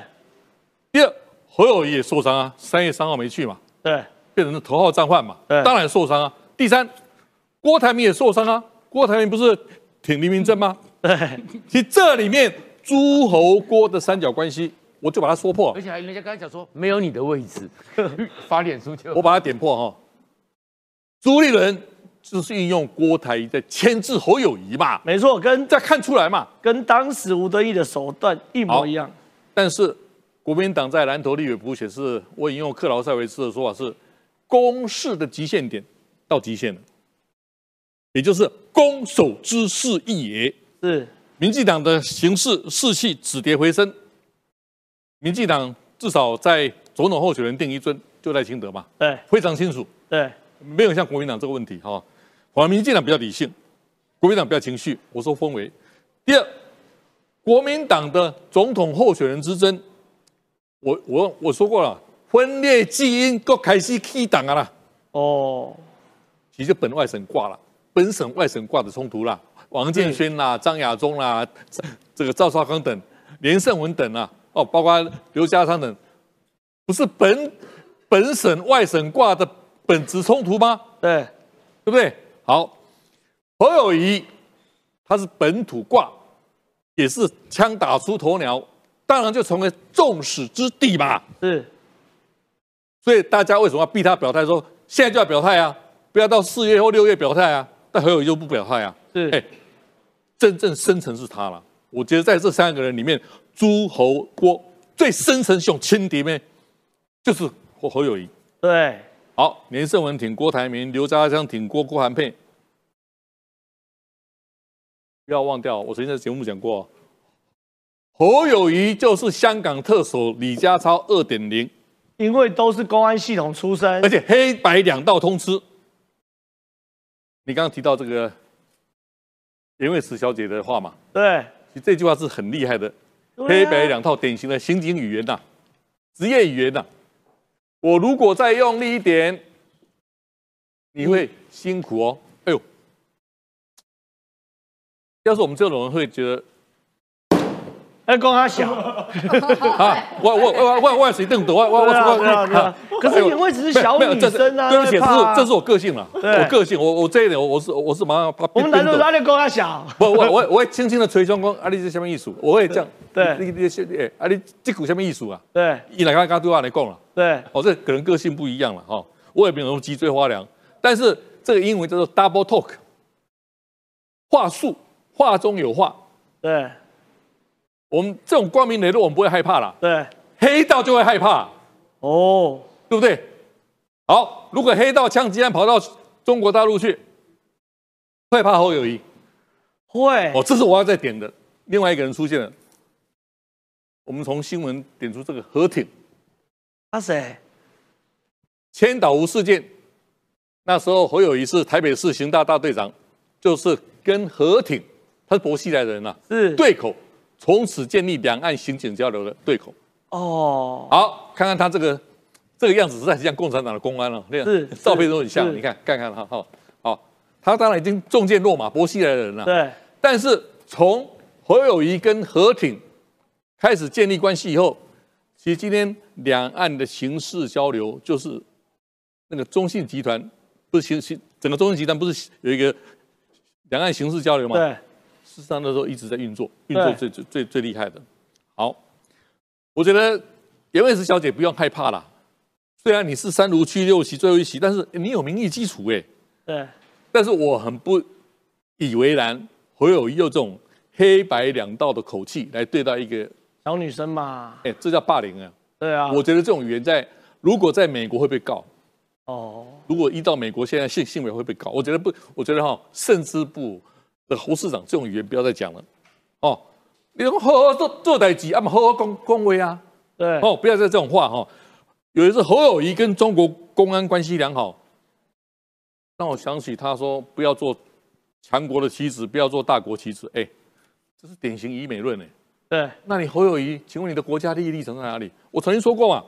第二，侯友谊也受伤啊，三月三号没去嘛，对，变成头号战犯嘛，对，当然受伤啊。第三，郭台铭也受伤啊，郭台铭不是挺黎明正吗？对，其实这里面诸侯郭的三角关系。我就把它说破，而且还人家刚才讲说没有你的位置，发脸书就我把它点破哈。朱立伦就是运用郭台铭在牵制侯友谊嘛，没错，跟再看出来嘛，跟当时吴德义的手段一模一样。但是国民党在南投立委补选是，我引用克劳塞维斯的说法是，攻势的极限点到极限了，也就是攻守之势一也。是民进党的形势士气止跌回升。民进党至少在总统候选人定一尊就赖清德嘛，对，非常清楚，对，没有像国民党这个问题哈。反而民进党比较理性，国民党比较情绪。我说分为。第二，国民党的总统候选人之争，我我我说过了，分裂基因都开始起党啊啦。哦，其实本外省挂了，本省外省挂的冲突啦，王建轩啦、张亚中啦、这个赵少康等、连胜文等啊。哦，包括刘家昌等，不是本本省外省挂的本质冲突吗？对，对不对？好，侯友谊他是本土挂，也是枪打出头鸟，当然就成为众矢之的嘛。是，所以大家为什么要逼他表态？说现在就要表态啊，不要到四月或六月表态啊。但侯友谊就不表态啊。是，哎，真正深层是他了。我觉得在这三个人里面。诸侯郭最深层想轻敌咩？就是侯侯友谊。对，好，连胜文挺郭台铭，刘家昌挺郭郭韩佩。不要忘掉，我曾经在节目讲过，侯友谊就是香港特首李家超二点零，因为都是公安系统出身，而且黑白两道通吃。你刚刚提到这个严伟慈小姐的话嘛？对，其实这句话是很厉害的。黑白两套典型的刑警语言呐，职业语言呐。我如果再用力一点，你会辛苦哦。哎呦，要是我们这种人会觉得。哎，公他小 啊！我我我我我谁瞪得我我我我，可是你会只是小女生啊？对不起，这是这是我个性了。我个性，我我这一点，我我是我是马上怕。我们男的哪里公他小？不，我我我会轻轻的捶胸，讲啊，你是什么艺术？我会这样。对，你你哎，啊，你这股什么艺术啊？对，一来刚刚对话来讲了。对，哦，这可能个性不一样了哈。我也没有那么脊椎花凉，但是这个英文叫做 double talk，话术，话中有话。对。我们这种光明磊落，我们不会害怕了。对，黑道就会害怕。哦，对不对？好，如果黑道枪击案跑到中国大陆去，会怕侯友谊？会。哦，这是我要再点的。另外一个人出现了，我们从新闻点出这个何挺。他谁？千岛湖事件，那时候侯友谊是台北市刑大大队长，就是跟何挺，他是薄熙来的人呐，是对口。从此建立两岸刑警交流的对口。哦，好，看看他这个这个样子，实在是像共产党的公安了。是，照片都很像。你看，看看他，好，好，他当然已经中箭落马，薄熙来的人了。对。但是从何友谊跟何挺开始建立关系以后，其实今天两岸的刑事交流，就是那个中信集团，不是刑刑整个中信集团不是有一个两岸刑事交流吗？对。事实上那时候一直在运作，运作最最最最厉害的。好，我觉得严伟慈小姐不用害怕啦。虽然你是三如区六席最后一席，但是你有民意基础哎。对，但是我很不以为然，侯友谊用这种黑白两道的口气来对待一个小女生嘛，哎，这叫霸凌啊！对啊，我觉得这种语言在如果在美国会被告。哦，如果一到美国现在性性委会被告，我觉得不，我觉得哈，甚至部的侯市长这种语言不要再讲了。哦，你好好做做代志，啊嘛好好恭恭维啊。对，哦，不要再这种话哈。有一次侯友谊跟中国公安关系良好，让我想起他说不要做强国的棋子，不要做大国棋子。哎，这是典型以美论哎。对，那你侯友谊，请问你的国家利益立场在哪里？我曾经说过嘛，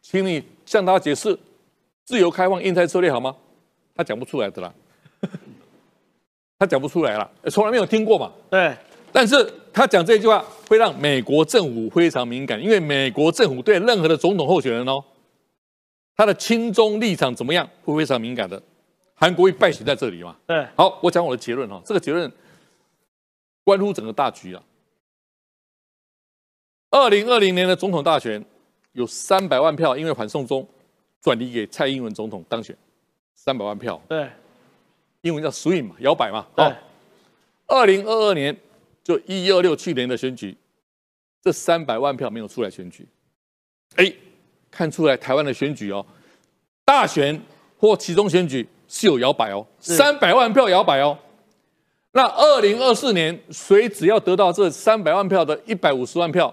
请你向他解释。自由开放印太策略好吗？他讲不出来的啦，他讲不出来了，从来没有听过嘛。对，但是他讲这句话会让美国政府非常敏感，因为美国政府对任何的总统候选人哦，他的亲中立场怎么样会非常敏感的。韩国瑜败选在这里嘛。对，好，我讲我的结论哈，这个结论关乎整个大局啊。二零二零年的总统大选有三百万票，因为反送中。转移给蔡英文总统当选，三百万票。对，英文叫 swing 嘛，摇摆嘛。对。二零二二年就一二六去年的选举，这三百万票没有出来选举。哎，看出来台湾的选举哦，大选或其中选举是有摇摆哦，三百万票摇摆哦。那二零二四年谁只要得到这三百万票的一百五十万票，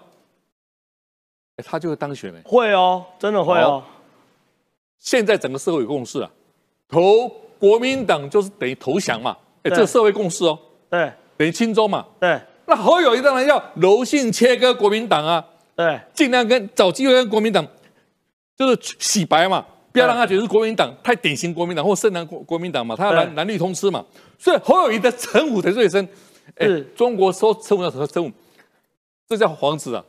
哎，他就会当选哎。会哦，真的会哦。现在整个社会有共识啊，投国民党就是等于投降嘛，哎，这社会共识哦，对，等于亲中嘛，对，那侯友谊当然要柔性切割国民党啊，对，尽量跟找机会跟国民党就是洗白嘛，不要让他觉得是国民党太典型国民党或深蓝国国民党嘛，他要蓝蓝绿通吃嘛，所以侯友谊的称呼才最深，哎，中国说称呼叫什么称呼？这叫皇子啊，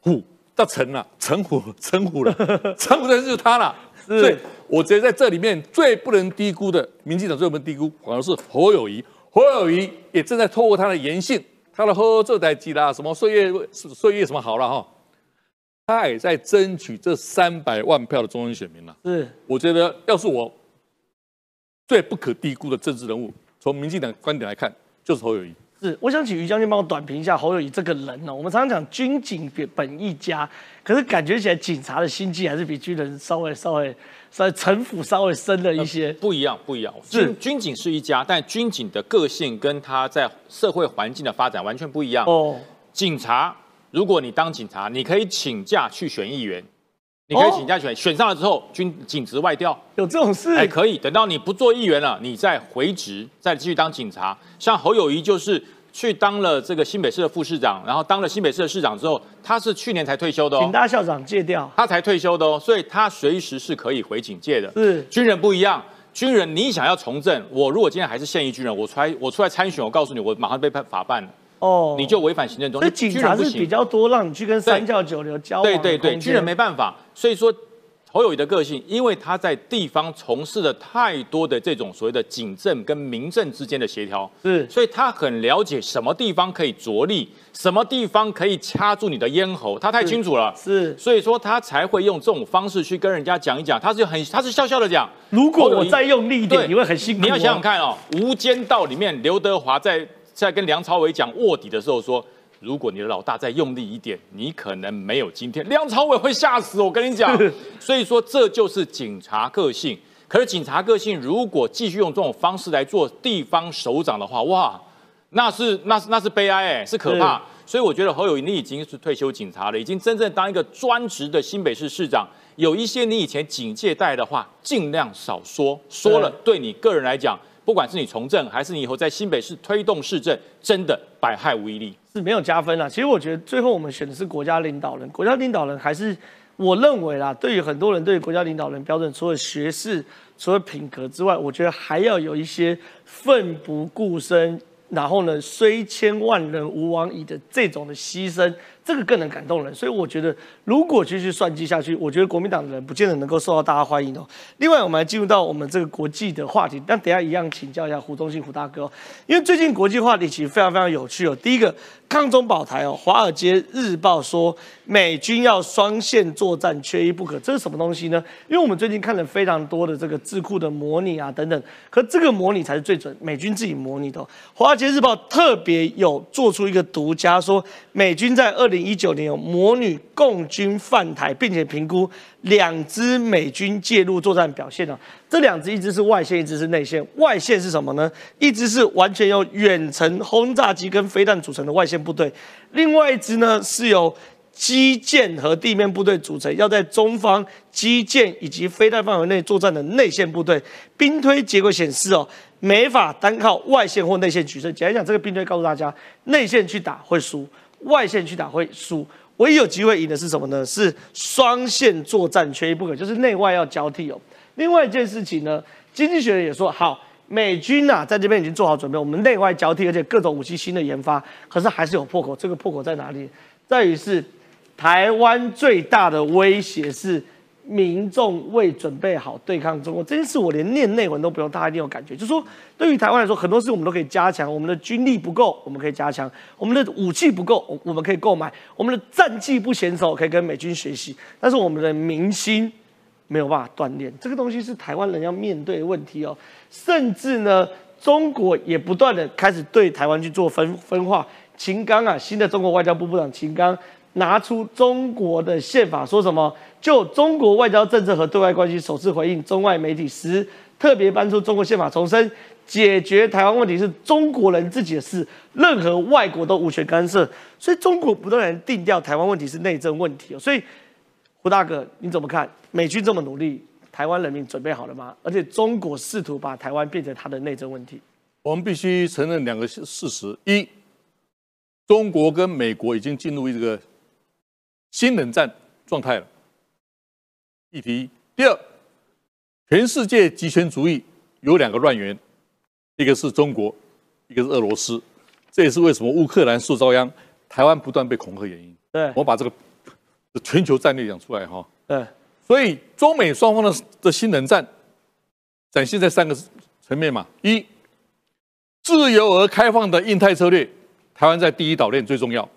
虎叫臣啊，陈虎陈虎了，陈虎的人就是他了。所以，我觉得在这里面最不能低估的，民进党最不能低估，反而是侯友谊。侯友谊也正在透过他的言性，他的呵这台机啦，什么岁月岁月什么好了哈，他也在争取这三百万票的中央选民了。是，我觉得要是我最不可低估的政治人物，从民进党观点来看，就是侯友谊。是，我想请于将军帮我短评一下侯友谊这个人呢。我们常常讲军警本一家，可是感觉起来警察的心机还是比军人稍微稍微稍微城府稍微深了一些。不一样，不一样。是军警是一家，但军警的个性跟他在社会环境的发展完全不一样。哦，警察，如果你当警察，你可以请假去选议员。你可以请假选，选上了之后，军警职外调，有这种事？哎，可以。等到你不做议员了，你再回职，再继续当警察。像侯友谊就是去当了这个新北市的副市长，然后当了新北市的市长之后，他是去年才退休的哦。警大校长借调，他才退休的哦，所以他随时是可以回警界的。是军人不一样，军人你想要从政，我如果今天还是现役军人，我出来我出来参选，我告诉你，我马上被判法办。哦，你就违反行政中。所以警察是比较多，让你去跟三教九流交往。对对对，军人没办法。所以说，侯友谊的个性，因为他在地方从事了太多的这种所谓的警政跟民政之间的协调，是，所以他很了解什么地方可以着力，什么地方可以掐住你的咽喉，他太清楚了。是，所以说他才会用这种方式去跟人家讲一讲，他是很他是笑笑的讲。如果我再用力一点，你会很辛苦。你要想想看哦，《无间道》里面刘德华在。在跟梁朝伟讲卧底的时候说：“如果你的老大再用力一点，你可能没有今天。”梁朝伟会吓死我，跟你讲。所以说，这就是警察个性。可是警察个性如果继续用这种方式来做地方首长的话，哇，那是那是那是悲哀哎，是可怕。所以我觉得侯友谊你已经是退休警察了，已经真正当一个专职的新北市市长。有一些你以前警戒带的话，尽量少说，说了对你个人来讲。不管是你从政，还是你以后在新北市推动市政，真的百害无一利，是没有加分啦。其实我觉得最后我们选的是国家领导人，国家领导人还是我认为啦，对于很多人对于国家领导人标准，除了学识、除了品格之外，我觉得还要有一些奋不顾身，然后呢虽千万人吾往矣的这种的牺牲，这个更能感动人。所以我觉得，如果继续算计下去，我觉得国民党的人不见得能够受到大家欢迎哦。另外，我们来进入到我们这个国际的话题，但等下一样请教一下胡忠信胡大哥哦，因为最近国际话题其实非常非常有趣哦。第一个，抗中保台哦，《华尔街日报》说美军要双线作战，缺一不可，这是什么东西呢？因为我们最近看了非常多的这个智库的模拟啊等等，可这个模拟才是最准，美军自己模拟的。《华尔街日报》特别有做出一个独家，说美军在二零一九年有魔女共军犯台，并且评估两支美军介入作战表现呢。这两支一支是外线，一支是内线。外线是什么呢？一支是完全由远程轰炸机跟飞弹组成的外线部队，另外一支呢是由基建和地面部队组成，要在中方基建以及飞弹范围内作战的内线部队。兵推结果显示哦，没法单靠外线或内线取胜。简单讲，这个兵推告诉大家，内线去打会输，外线去打会输。唯一有机会赢的是什么呢？是双线作战缺一不可，就是内外要交替哦。另外一件事情呢，经济学人也说，好，美军呐在这边已经做好准备，我们内外交替，而且各种武器新的研发，可是还是有破口。这个破口在哪里？在于是。台湾最大的威胁是民众未准备好对抗中国这件事，我连念内文都不用，大家一定有感觉。就是说，对于台湾来说，很多事我们都可以加强。我们的军力不够，我们可以加强；我们的武器不够，我们可以购买；我们的战绩不娴熟，可以跟美军学习。但是我们的民心没有办法锻炼，这个东西是台湾人要面对的问题哦。甚至呢，中国也不断的开始对台湾去做分分化。秦刚啊，新的中国外交部部长秦刚。拿出中国的宪法，说什么？就中国外交政策和对外关系首次回应中外媒体时，特别搬出中国宪法，重申解决台湾问题是中国人自己的事，任何外国都无权干涉。所以中国不断定调台湾问题是内政问题。所以胡大哥你怎么看？美军这么努力，台湾人民准备好了吗？而且中国试图把台湾变成他的内政问题。我们必须承认两个事实：一，中国跟美国已经进入一个。新冷战状态了。议题一第二，全世界极权主义有两个乱源，一个是中国，一个是俄罗斯。这也是为什么乌克兰受遭殃，台湾不断被恐吓原因。对，我把这个全球战略讲出来哈。对，所以中美双方的的新冷战展现在三个层面嘛：一，自由而开放的印太策略，台湾在第一岛链最重要。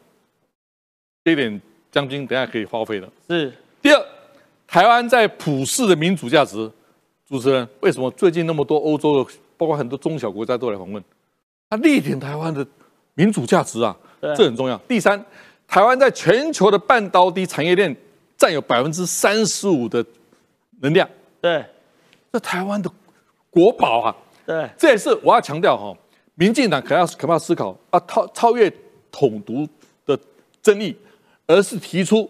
这一点。将军，等下可以发挥的。是第二，台湾在普世的民主价值。主持人，为什么最近那么多欧洲的，包括很多中小国家都来访问？他力挺台湾的民主价值啊，这很重要。第三，台湾在全球的半导体产业链占有百分之三十五的能量。对，这台湾的国宝啊。对，这也是我要强调哈，民进党可要可要思考啊，超超越统独的争议。而是提出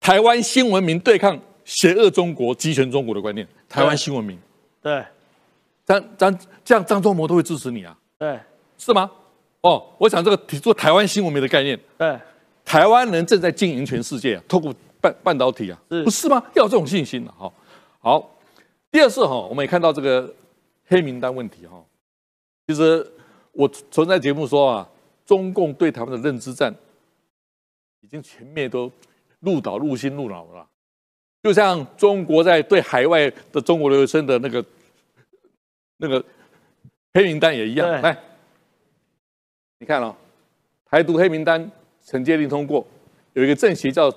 台湾新文明对抗邪恶中国、集权中国的观念。台湾新文明，对，张张这样张忠谋都会支持你啊？对，是吗？哦，我想这个提出台湾新文明的概念，对，台湾人正在经营全世界，啊透过半半导体啊，不是吗？要有这种信心的哈。好，第二次哈，我们也看到这个黑名单问题哈。其实我存在节目说啊，中共对台湾的认知战。已经全面都入岛入心入脑了，就像中国在对海外的中国留学生的那个那个黑名单也一样。来，你看哦，台独黑名单陈接令通过，有一个政协叫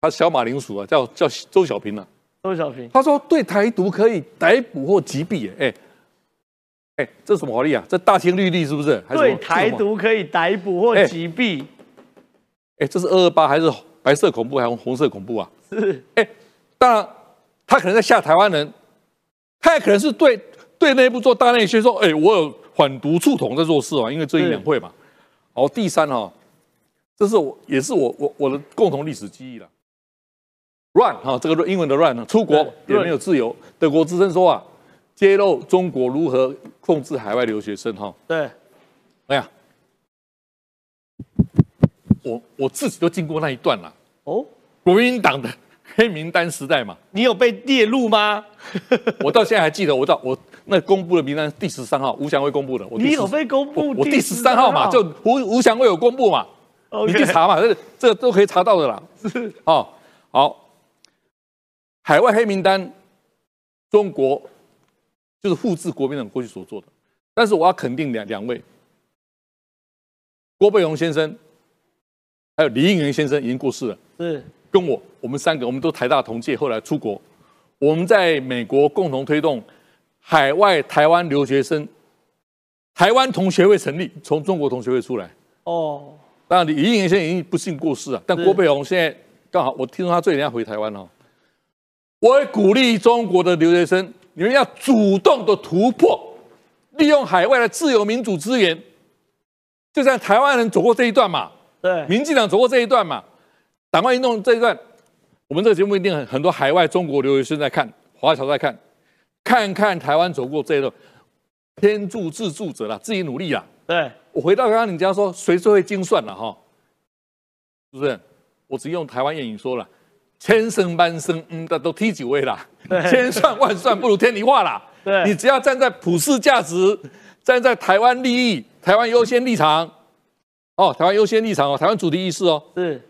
他小马铃薯啊，叫叫周小平啊。周小平，他说对台独可以逮捕或击毙，哎。哎，这什么法律啊？这大清律例是不是？对台独可以逮捕或击毙。哎，这是二二八还是白色恐怖还是红色恐怖啊？是。哎，当然，他可能在吓台湾人，他也可能是对对内部做大内宣，说：哎，我有反独促统在做事啊，因为这一两会嘛。好，第三哈，这是我也是我我我的共同历史记忆了。run 哈，这个英文的 run 呢，出国也没有自由。德国之声说啊。揭露中国如何控制海外留学生？哈，对，哎呀，我我自己都经过那一段了。哦，国民党的黑名单时代嘛，你有被列入吗？我到现在还记得，我到我那公布的名单第十三号，吴祥辉公布的。我你有被公布？我第十三号嘛，就吴吴祥辉有公布嘛，你去查嘛，这这个都可以查到的啦。是 哦，好，海外黑名单，中国就是复制国民党过去所做的，但是我要肯定两两位，郭贝荣先生，还有李应元先生已经过世了。是。跟我，我们三个，我们都台大同届，后来出国，我们在美国共同推动海外台湾留学生台湾同学会成立，从中国同学会出来。哦，当然李应元先生已经不幸过世了，但郭贝宏现在刚好，我听说他最近要回台湾了。我也鼓励中国的留学生，你们要主动的突破，利用海外的自由民主资源，就像台湾人走过这一段嘛，对，民进党走过这一段嘛。党外运动这一段，我们这个节目一定很很多海外中国留学生在看，华侨在看，看看台湾走过这一段，天助自助者啦，自己努力啦。对我回到刚刚你家说，谁最会精算了哈？是不是？我只用台湾谚语说了，千声万声，嗯，那都踢几位啦。千算万算不如天理化啦。对，你只要站在普世价值，站在台湾利益、台湾优先立场，哦，台湾优先立场哦，台湾主题意识哦，是。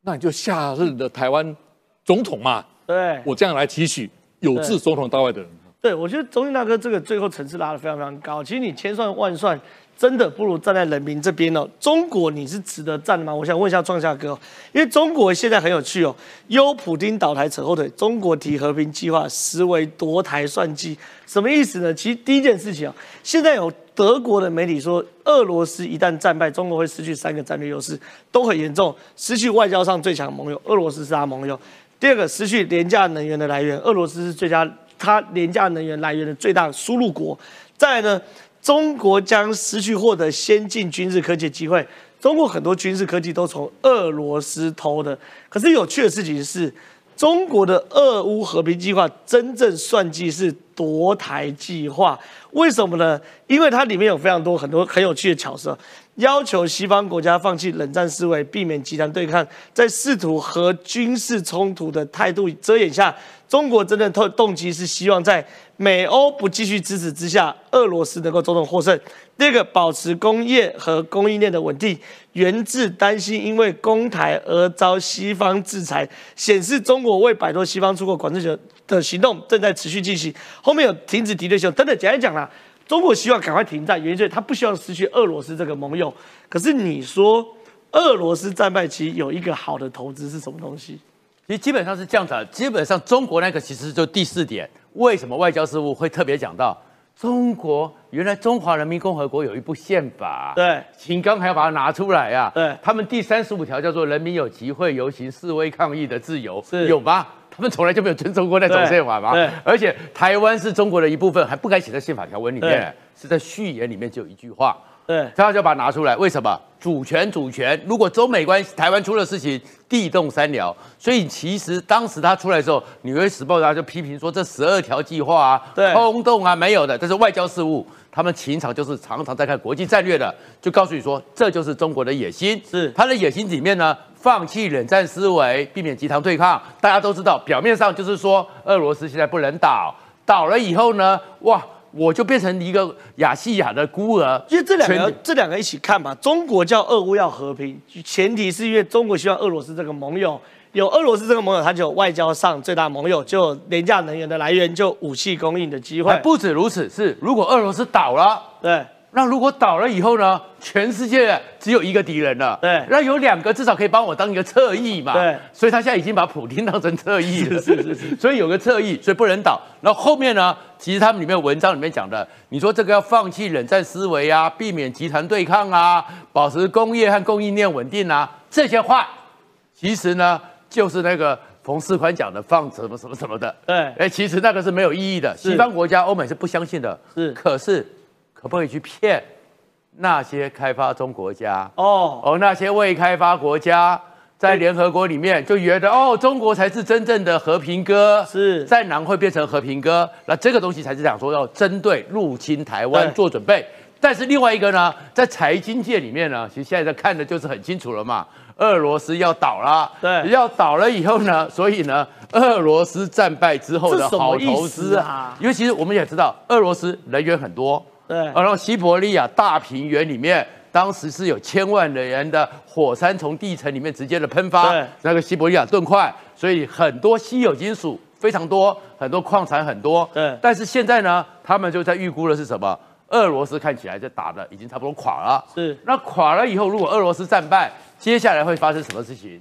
那你就下任的台湾总统嘛？对，我这样来提取有志总统到位的人。对，我觉得中信大哥这个最后层次拉得非常非常高。其实你千算万算，真的不如站在人民这边哦。中国你是值得站的吗？我想问一下创夏哥，因为中国现在很有趣哦，优普丁倒台扯后腿，中国提和平计划，实为夺台算计，什么意思呢？其实第一件事情啊，现在有德国的媒体说，俄罗斯一旦战败，中国会失去三个战略优势，都很严重，失去外交上最强盟友，俄罗斯是他盟友。第二个，失去廉价能源的来源，俄罗斯是最佳。它廉价能源来源的最大输入国，再来呢，中国将失去获得先进军事科技的机会。中国很多军事科技都从俄罗斯偷的。可是有趣的事情是，中国的俄乌和平计划真正算计是夺台计划。为什么呢？因为它里面有非常多很多很有趣的巧色，要求西方国家放弃冷战思维，避免集团对抗，在试图和军事冲突的态度遮掩下。中国真正动动机是希望在美欧不继续支持之下，俄罗斯能够总统获胜。第二个，保持工业和供应链的稳定，源自担心因为攻台而遭西方制裁，显示中国为摆脱西方出口管制的的行动正在持续进行。后面有停止敌对行动等等，简单讲啦，中国希望赶快停战，原因是他不希望失去俄罗斯这个盟友。可是你说俄罗斯战败期有一个好的投资是什么东西？其实基本上是这样的，基本上中国那个其实就第四点，为什么外交事务会特别讲到中国？原来中华人民共和国有一部宪法，对，秦刚还要把它拿出来啊。对，他们第三十五条叫做人民有集会、游行、示威、抗议的自由，是有吗？他们从来就没有尊重过那种宪法嘛？而且台湾是中国的一部分，还不该写在宪法条文里面，是在序言里面就有一句话。对，他就把它拿出来，为什么？主权，主权。如果中美关系，台湾出了事情，地动山摇。所以其实当时他出来的时候，《纽约时报》他就批评说，这十二条计划啊，空洞啊，没有的，这是外交事务。他们情场就是常常在看国际战略的，就告诉你说，这就是中国的野心。是他的野心里面呢，放弃冷战思维，避免集团对抗。大家都知道，表面上就是说，俄罗斯现在不能倒，倒了以后呢，哇。我就变成一个亚细亚的孤儿，因为这两个这两个一起看嘛。中国叫俄乌要和平，前提是因为中国希望俄罗斯这个盟友有俄罗斯这个盟友，他就有外交上最大盟友，就有廉价能源的来源，就武器供应的机会。不止如此，是如果俄罗斯倒了，对。那如果倒了以后呢？全世界只有一个敌人了。对，那有两个至少可以帮我当一个侧翼嘛。对，所以他现在已经把普京当成侧翼了。是是是。所以有个侧翼，所以不能倒。然后后面呢？其实他们里面文章里面讲的，你说这个要放弃冷战思维啊，避免集团对抗啊，保持工业和供应链稳定啊，这些话，其实呢就是那个冯世宽讲的放什么什么什么的。对。哎，其实那个是没有意义的。西方国家、欧美是不相信的。是。可是。可不可以去骗那些开发中国家？哦哦，那些未开发国家在联合国里面就觉得哦，中国才是真正的和平哥，是战狼会变成和平哥，那这个东西才是讲说要针对入侵台湾做准备。但是另外一个呢，在财经界里面呢，其实现在在看的就是很清楚了嘛。俄罗斯要倒了。对要倒了以后呢，所以呢，俄罗斯战败之后的好投资啊因为其是我们也知道，俄罗斯人员很多，对然后西伯利亚大平原里面，当时是有千万人的火山从地层里面直接的喷发，那个西伯利亚盾块，所以很多稀有金属非常多，很多矿产很多。对但是现在呢，他们就在预估的是什么？俄罗斯看起来在打的已经差不多垮了。是那垮了以后，如果俄罗斯战败，接下来会发生什么事情？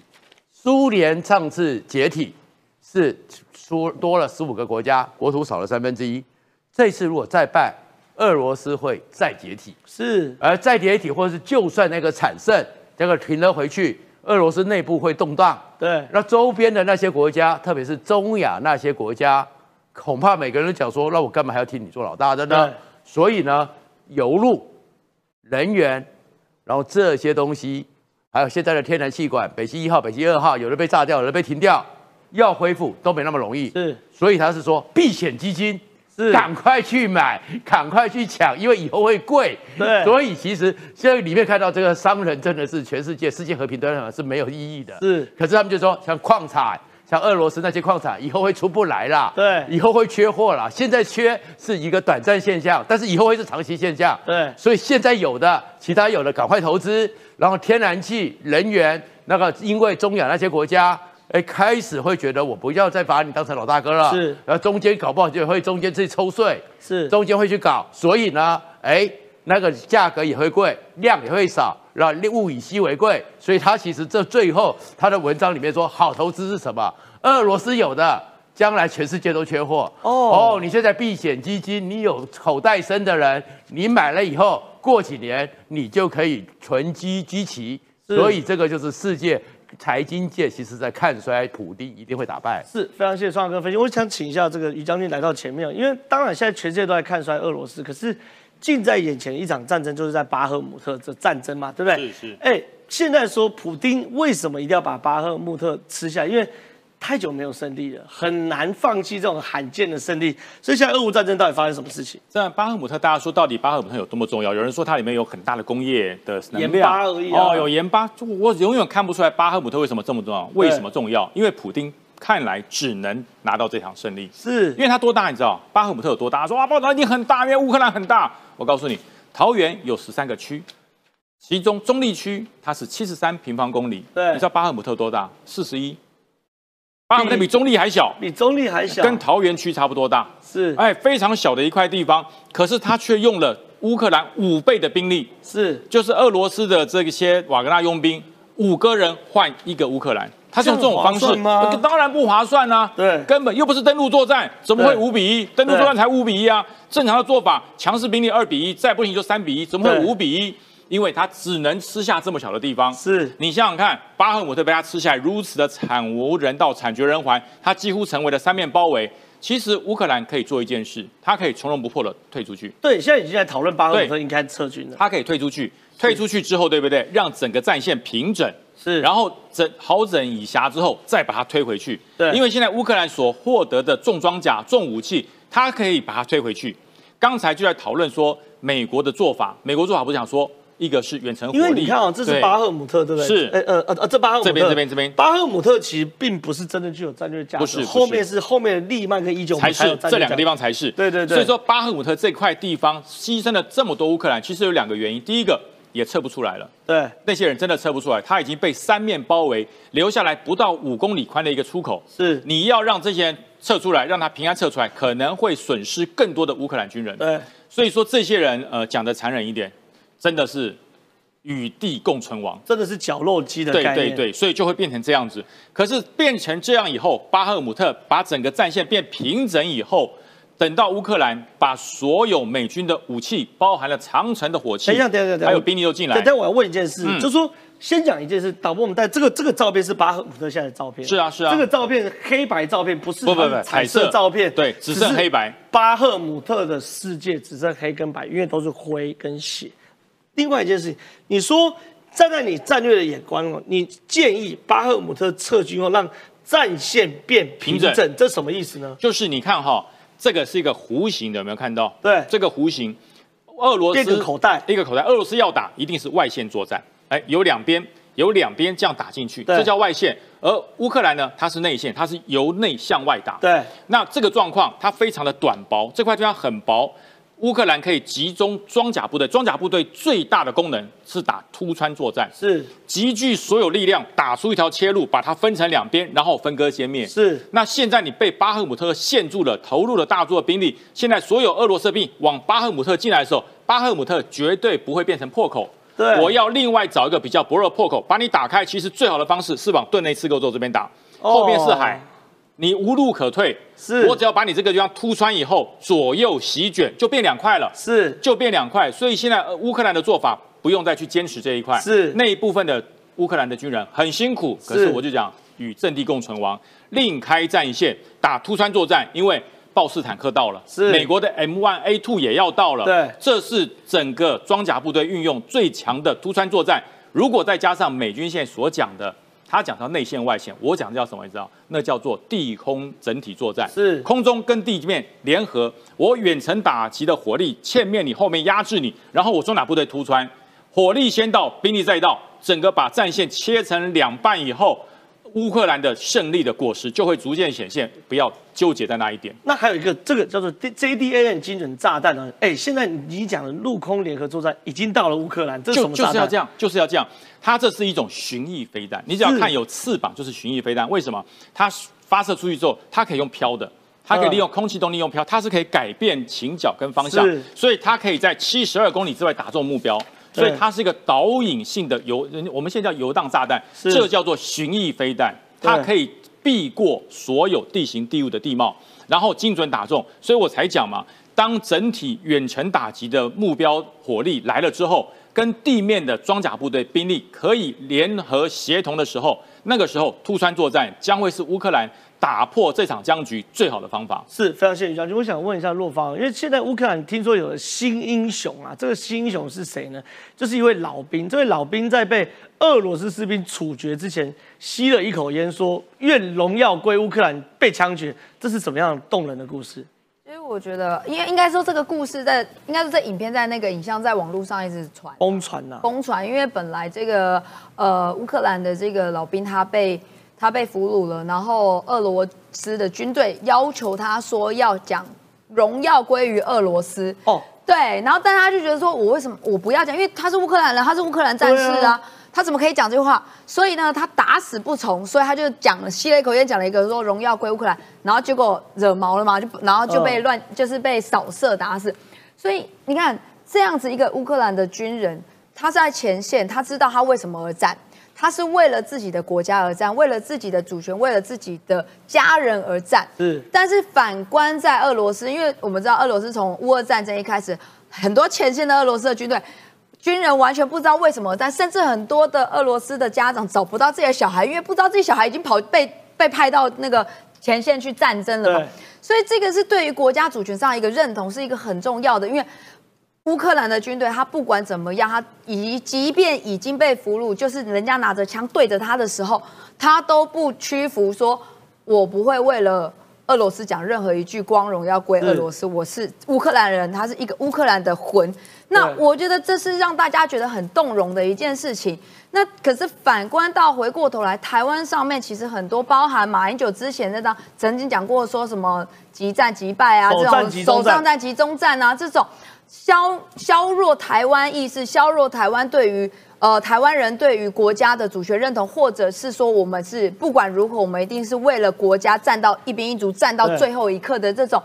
苏联上次解体是输多了十五个国家，国土少了三分之一。这次如果再败，俄罗斯会再解体，是而再解体，或者是就算那个产生，这个停了回去，俄罗斯内部会动荡。对那周边的那些国家，特别是中亚那些国家，恐怕每个人都讲说，那我干嘛还要听你做老大的呢？所以呢，油路、人员，然后这些东西，还有现在的天然气管，北溪一号、北溪二号，有的被炸掉，有的被停掉，要恢复都没那么容易。是所以他是说避险基金。是赶快去买，赶快去抢，因为以后会贵。对所以其实现在里面看到这个商人真的是全世界世界和平对他们是没有意义的。是可是他们就说，像矿产，像俄罗斯那些矿产，以后会出不来啦，对以后会缺货啦。现在缺是一个短暂现象，但是以后会是长期现象。对所以现在有的，其他有的赶快投资，然后天然气、能源，那个因为中亚那些国家。哎，开始会觉得我不要再把你当成老大哥了，是。然后中间搞不好就会中间自己抽税，是。中间会去搞，所以呢，哎，那个价格也会贵，量也会少，然后物以稀为贵，所以他其实这最后他的文章里面说，好投资是什么？俄罗斯有的，将来全世界都缺货。哦。哦，你现在避险基金，你有口袋深的人，你买了以后，过几年你就可以存积居奇，所以这个就是世界财经界其实在看衰普丁一定会打败。是非常谢谢创哥分析。我想请一下这个于将军来到前面，因为当然现在全世界都在看衰俄罗斯，可是近在眼前的一场战争就是在巴赫姆特这战争嘛，对不对？是是哎，现在说普丁为什么一定要把巴赫姆特吃下？因为太久没有胜利了，很难放弃这种罕见的胜利。所以现在俄乌战争到底发生什么事情？在巴赫姆特，大家说到底巴赫姆特有多么重要？有人说它里面有很大的工业的能盐量巴而已啊哦，有盐巴。就我永远看不出来巴赫姆特为什么这么重要？为什么重要？因为普丁看来只能拿到这场胜利，是因为它多大？你知道巴赫姆特有多大？说啊，报道一定很大，因为乌克兰很大。我告诉你，桃园有十三个区，其中中立区它是七十三平方公里。对你知道巴赫姆特多大？四十一。巴赫姆特比中立还小，比中立还小，跟桃园区差不多大。是哎，非常小的一块地方，可是他却用了乌克兰五倍的兵力，是就是俄罗斯的这些瓦格纳佣兵，五个人换一个乌克兰，他是用这种方式吗当然不划算啊，对根本又不是登陆作战，怎么会五比一？登陆作战才五比一啊！正常的做法，强势兵力二比一，再不行就三比一，怎么会五比一？因为他只能吃下这么小的地方，是你想想看，巴赫姆特被他吃下来如此的惨无人道、惨绝人寰，他几乎成为了三面包围。其实乌克兰可以做一件事，他可以从容不迫的退出去，对，现在已经在讨论巴赫姆特应该撤军了。他可以退出去，退出去之后，对不对？让整个战线平整，是，然后整好整以暇之后，再把它推回去。对因为现在乌克兰所获得的重装甲、重武器，它可以把它推回去。刚才就在讨论说美国的做法，美国做法不是想说一个是远程火力，因为你看啊，这是巴赫姆特，对不对？是。呃呃呃呃，这巴赫姆特这边这边这边。巴赫姆特其实并不是真的具有战略价值，不是后面是后面的利曼跟伊久姆才是这两个地方才是。对对对。所以说巴赫姆特这块地方牺牲了这么多乌克兰，其实有两个原因。第一个也撤不出来了，对，那些人真的撤不出来，他已经被三面包围，留下来不到五公里宽的一个出口。是，你要让这些人撤出来，让他平安撤出来，可能会损失更多的乌克兰军人。对，所以说这些人呃讲的残忍一点，真的是与地共存亡。真的是绞肉机的对。对对，所以就会变成这样子。可是变成这样以后，巴赫姆特把整个战线变平整以后，等到乌克兰把所有美军的武器，包含了长城的火器，等一下等一下等一下还有兵力都进来对，。但我要问一件事，嗯就是说，先讲一件事，导播我们带这个这个照片是巴赫姆特现在的照片，是啊是啊这个照片黑白照片不是不不不彩色彩色照片，对只剩黑白。巴赫姆特的世界只剩黑跟白，因为都是灰跟血。另外一件事情，你说站在你战略的眼光哦，你建议巴赫姆特撤军后让战线变平整，平整这什么意思呢？就是你看哈，这个是一个弧形的，有没有看到？对这个弧形，俄罗斯口袋一个口袋，俄罗斯要打一定是外线作战，哎，有两边有两边这样打进去，这叫外线。而乌克兰呢，它是内线，它是由内向外打。对，那这个状况它非常的短薄，这块地方很薄。乌克兰可以集中装甲部队，装甲部队最大的功能是打突穿作战，是集聚所有力量打出一条切路，把它分成两边，然后分割歼灭。是。那现在你被巴赫姆特限住了，投入了大作兵力，现在所有俄罗斯兵往巴赫姆特进来的时候，巴赫姆特绝对不会变成破口。对。我要另外找一个比较薄弱破口，把你打开。其实最好的方式是往顿内茨克州这边打，后面是海。你无路可退，是。我只要把你这个地方突穿以后，左右席卷就变两块了，是。就变两块。所以现在乌克兰的做法不用再去坚持这一块，是。那一部分的乌克兰的军人很辛苦，可是我就讲与阵地共存亡，另开战线打突穿作战，因为豹式坦克到了，是。美国的 M1A2 也要到了，对，这是整个装甲部队运用最强的突穿作战。如果再加上美军现在所讲的。他讲到内线外线，我讲的叫什么？你知道？那叫做地空整体作战，是空中跟地面联合，我远程打击的火力切面你后面压制你，然后我装甲部队突穿，火力先到，兵力再到，整个把战线切成两半以后。乌克兰的胜利的果实就会逐渐显现，不要纠结在那一点。那还有一个，这个叫做 JDAN 精准炸弹呢？哎，现在你讲的陆空联合作战已经到了乌克兰，这是什么就是要这样，就是要这样。它这是一种巡弋飞弹，你只要看有翅膀就是巡弋飞弹。为什么？它发射出去之后，它可以用飘的，它可以利用空气动力用飘，它是可以改变倾角跟方向，所以它可以在七十二公里之外打中目标。所以它是一个导引性的游，我们现在叫游荡炸弹，这叫做巡弋飞弹，它可以避过所有地形地物的地貌，然后精准打中。所以我才讲嘛，当整体远程打击的目标火力来了之后，跟地面的装甲部队兵力可以联合协同的时候，那个时候突穿作战将会是乌克兰。打破这场僵局最好的方法是非常谢谢将军。我想问一下洛方，因为现在乌克兰听说有了新英雄啊，这个新英雄是谁呢？就是一位老兵。这位老兵在被俄罗斯士兵处决之前，吸了一口烟，说“愿荣耀归乌克兰”，被枪决。这是怎么样动人的故事？其实我觉得，应该应该说这个故事在，应该是这影片在那个影像在网络上一直传疯传呐，疯传。因为本来这个呃乌克兰的这个老兵他被。他被俘虏了，然后俄罗斯的军队要求他说要讲荣耀归于俄罗斯。哦，对，然后但他就觉得说，我为什么我不要讲？因为他是乌克兰人，他是乌克兰战士啊，他怎么可以讲这句话？所以呢，他打死不从，所以他就讲了，吸了一口烟，讲了一个说荣耀归乌克兰，然后结果惹毛了嘛，就然后就被乱，就是被扫射打死。所以你看，这样子一个乌克兰的军人，他在前线，他知道他为什么而战。他是为了自己的国家而战，为了自己的主权，为了自己的家人而战。是，但是反观在俄罗斯，因为我们知道俄罗斯从乌俄战争一开始，很多前线的俄罗斯的军队军人完全不知道为什么，但甚至很多的俄罗斯的家长找不到自己的小孩，因为不知道自己小孩已经跑被被派到那个前线去战争了嘛。所以这个是对于国家主权上一个认同，是一个很重要的，因为。乌克兰的军队，他不管怎么样，他已即便已经被俘虏，就是人家拿着枪对着他的时候，他都不屈服，说我不会为了俄罗斯讲任何一句光荣要归俄罗斯。我是乌克兰人，他是一个乌克兰的魂。那我觉得这是让大家觉得很动容的一件事情。那可是反观到回过头来，台湾上面其实很多包含马英九之前那张曾经讲过说什么急战急败啊，这种首上战集中战啊这种。削削弱台湾意识，削弱台湾对于呃台湾人对于国家的主权认同，或者是说我们是不管如何，我们一定是为了国家站到一边一族，站到最后一刻的这种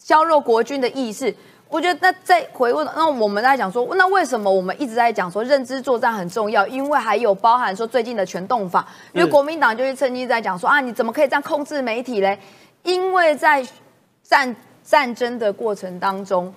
削弱国军的意识。我觉得那再回问，那我们在讲说，那为什么我们一直在讲说认知作战很重要？因为还有包含说最近的全动法，因为国民党就是趁机在讲说啊，你怎么可以这样控制媒体嘞？因为在战战争的过程当中。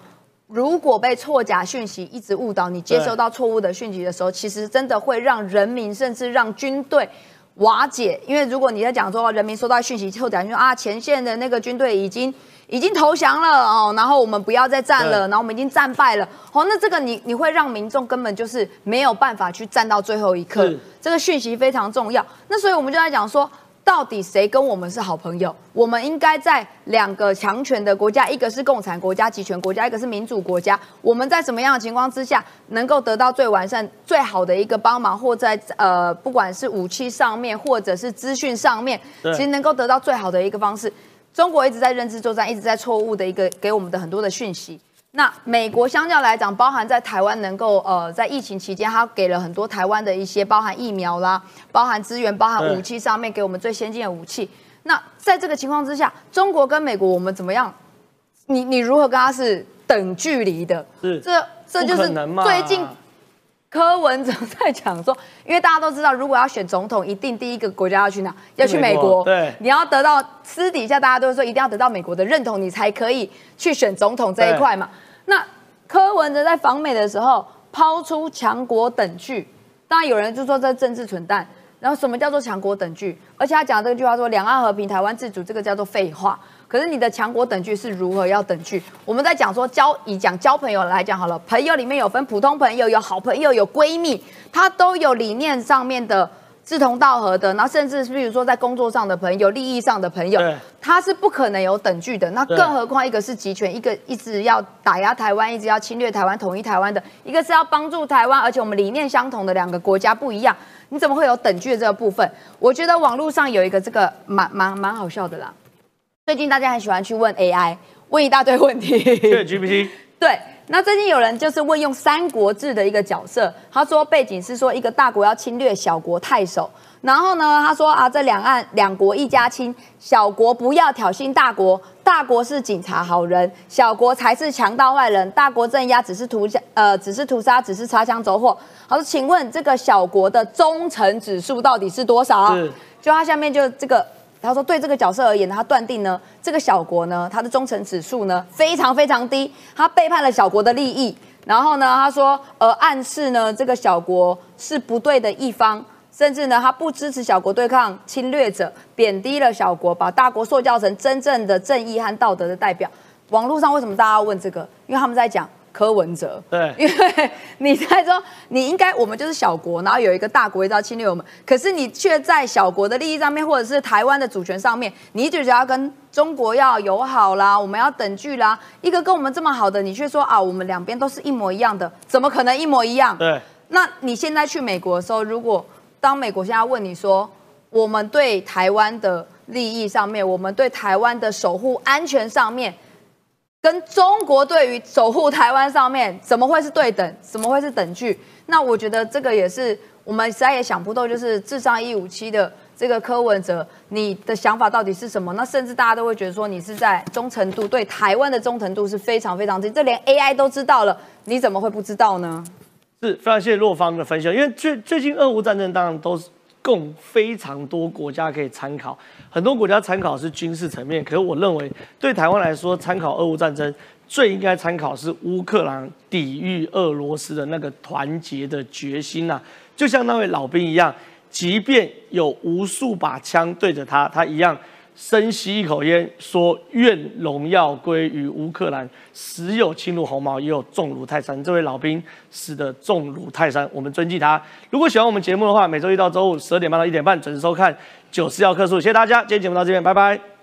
如果被错假讯息一直误导，你接收到错误的讯息的时候，其实真的会让人民甚至让军队瓦解。因为如果你在讲说人民收到讯息错假讯啊，前线的那个军队已经已经投降了哦，然后我们不要再战了，然后我们已经战败了哦，那这个你你会让民众根本就是没有办法去战到最后一刻。这个讯息非常重要。那所以我们就在讲说。到底谁跟我们是好朋友？我们应该在两个强权的国家，一个是共产国家、集权国家，一个是民主国家。我们在什么样的情况之下，能够得到最完善、最好的一个帮忙，或在呃，不管是武器上面，或者是资讯上面，其实能够得到最好的一个方式。中国一直在认知作战，一直在错误的一个给我们的很多的讯息。那美国相较来讲，包含在台湾能够呃，在疫情期间，它给了很多台湾的一些包含疫苗啦、包含资源、包含武器上面给我们最先进的武器。那在这个情况之下，中国跟美国我们怎么样？你你如何跟他是等距离的？是这这就是最近柯文哲在讲说，因为大家都知道，如果要选总统，一定第一个国家要去哪？要去美国。对，你要得到私底下大家都会说，一定要得到美国的认同，你才可以去选总统这一块嘛。那柯文哲在访美的时候抛出强国等距，当然有人就说这政治蠢蛋。然后什么叫做强国等距？而且他讲这句话说两岸和平、台湾自主，这个叫做废话。可是你的强国等距是如何要等距？我们在讲说交以讲交朋友来讲好了，朋友里面有分普通朋友、有好朋友、有闺蜜，他都有理念上面的。志同道合的，然后甚至是比如说在工作上的朋友、利益上的朋友，他是不可能有等距的。那更何况一个是集权，一个一直要打压台湾，一直要侵略台湾、统一台湾的，一个是要帮助台湾，而且我们理念相同的两个国家不一样，你怎么会有等距的这个部分？我觉得网络上有一个这个蛮蛮蛮好笑的啦。最近大家很喜欢去问 AI，问一大堆问题。对 GPT。对。那最近有人就是问用《三国志》的一个角色，他说背景是说一个大国要侵略小国太守，然后呢，他说啊，这两岸两国一家亲，小国不要挑衅大国，大国是警察好人，小国才是强盗坏人，大国镇压只是屠呃只是屠杀，只是擦枪走火。他说，请问这个小国的忠诚指数到底是多少？就他下面就这个。他说：“对这个角色而言，他断定呢，这个小国呢，他的忠诚指数呢非常非常低，他背叛了小国的利益。然后呢，他说，呃，暗示呢，这个小国是不对的一方，甚至呢，他不支持小国对抗侵略者，贬低了小国，把大国塑造成真正的正义和道德的代表。网络上为什么大家要问这个？因为他们在讲。”柯文哲，对，因为你在说你应该，我们就是小国，然后有一个大国一直要侵略我们，可是你却在小国的利益上面，或者是台湾的主权上面，你一直要跟中国要友好啦，我们要等距啦，一个跟我们这么好的，你却说啊，我们两边都是一模一样的，怎么可能一模一样？对，那你现在去美国的时候，如果当美国现在问你说，我们对台湾的利益上面，我们对台湾的守护安全上面。跟中国对于守护台湾上面怎么会是对等？怎么会是等距？那我觉得这个也是我们实在也想不透，就是智商一五七的这个柯文哲，你的想法到底是什么？那甚至大家都会觉得说，你是在忠诚度对台湾的忠诚度是非常非常低，这连 AI 都知道了，你怎么会不知道呢？是非常谢谢洛方的分享，因为最最近俄乌战争当然都是。供非常多国家可以参考，很多国家参考是军事层面，可是我认为对台湾来说，参考俄乌战争最应该参考是乌克兰抵御俄罗斯的那个团结的决心呐，就像那位老兵一样，即便有无数把枪对着他，他一样。深吸一口烟，说：“愿荣耀归于乌克兰。时有轻如鸿毛，也有重如泰山。这位老兵死得重如泰山，我们尊敬他。如果喜欢我们节目的话，每周一到周五十二点半到一点半准时收看《九四要客数》。谢谢大家，今天节目到这边，拜拜。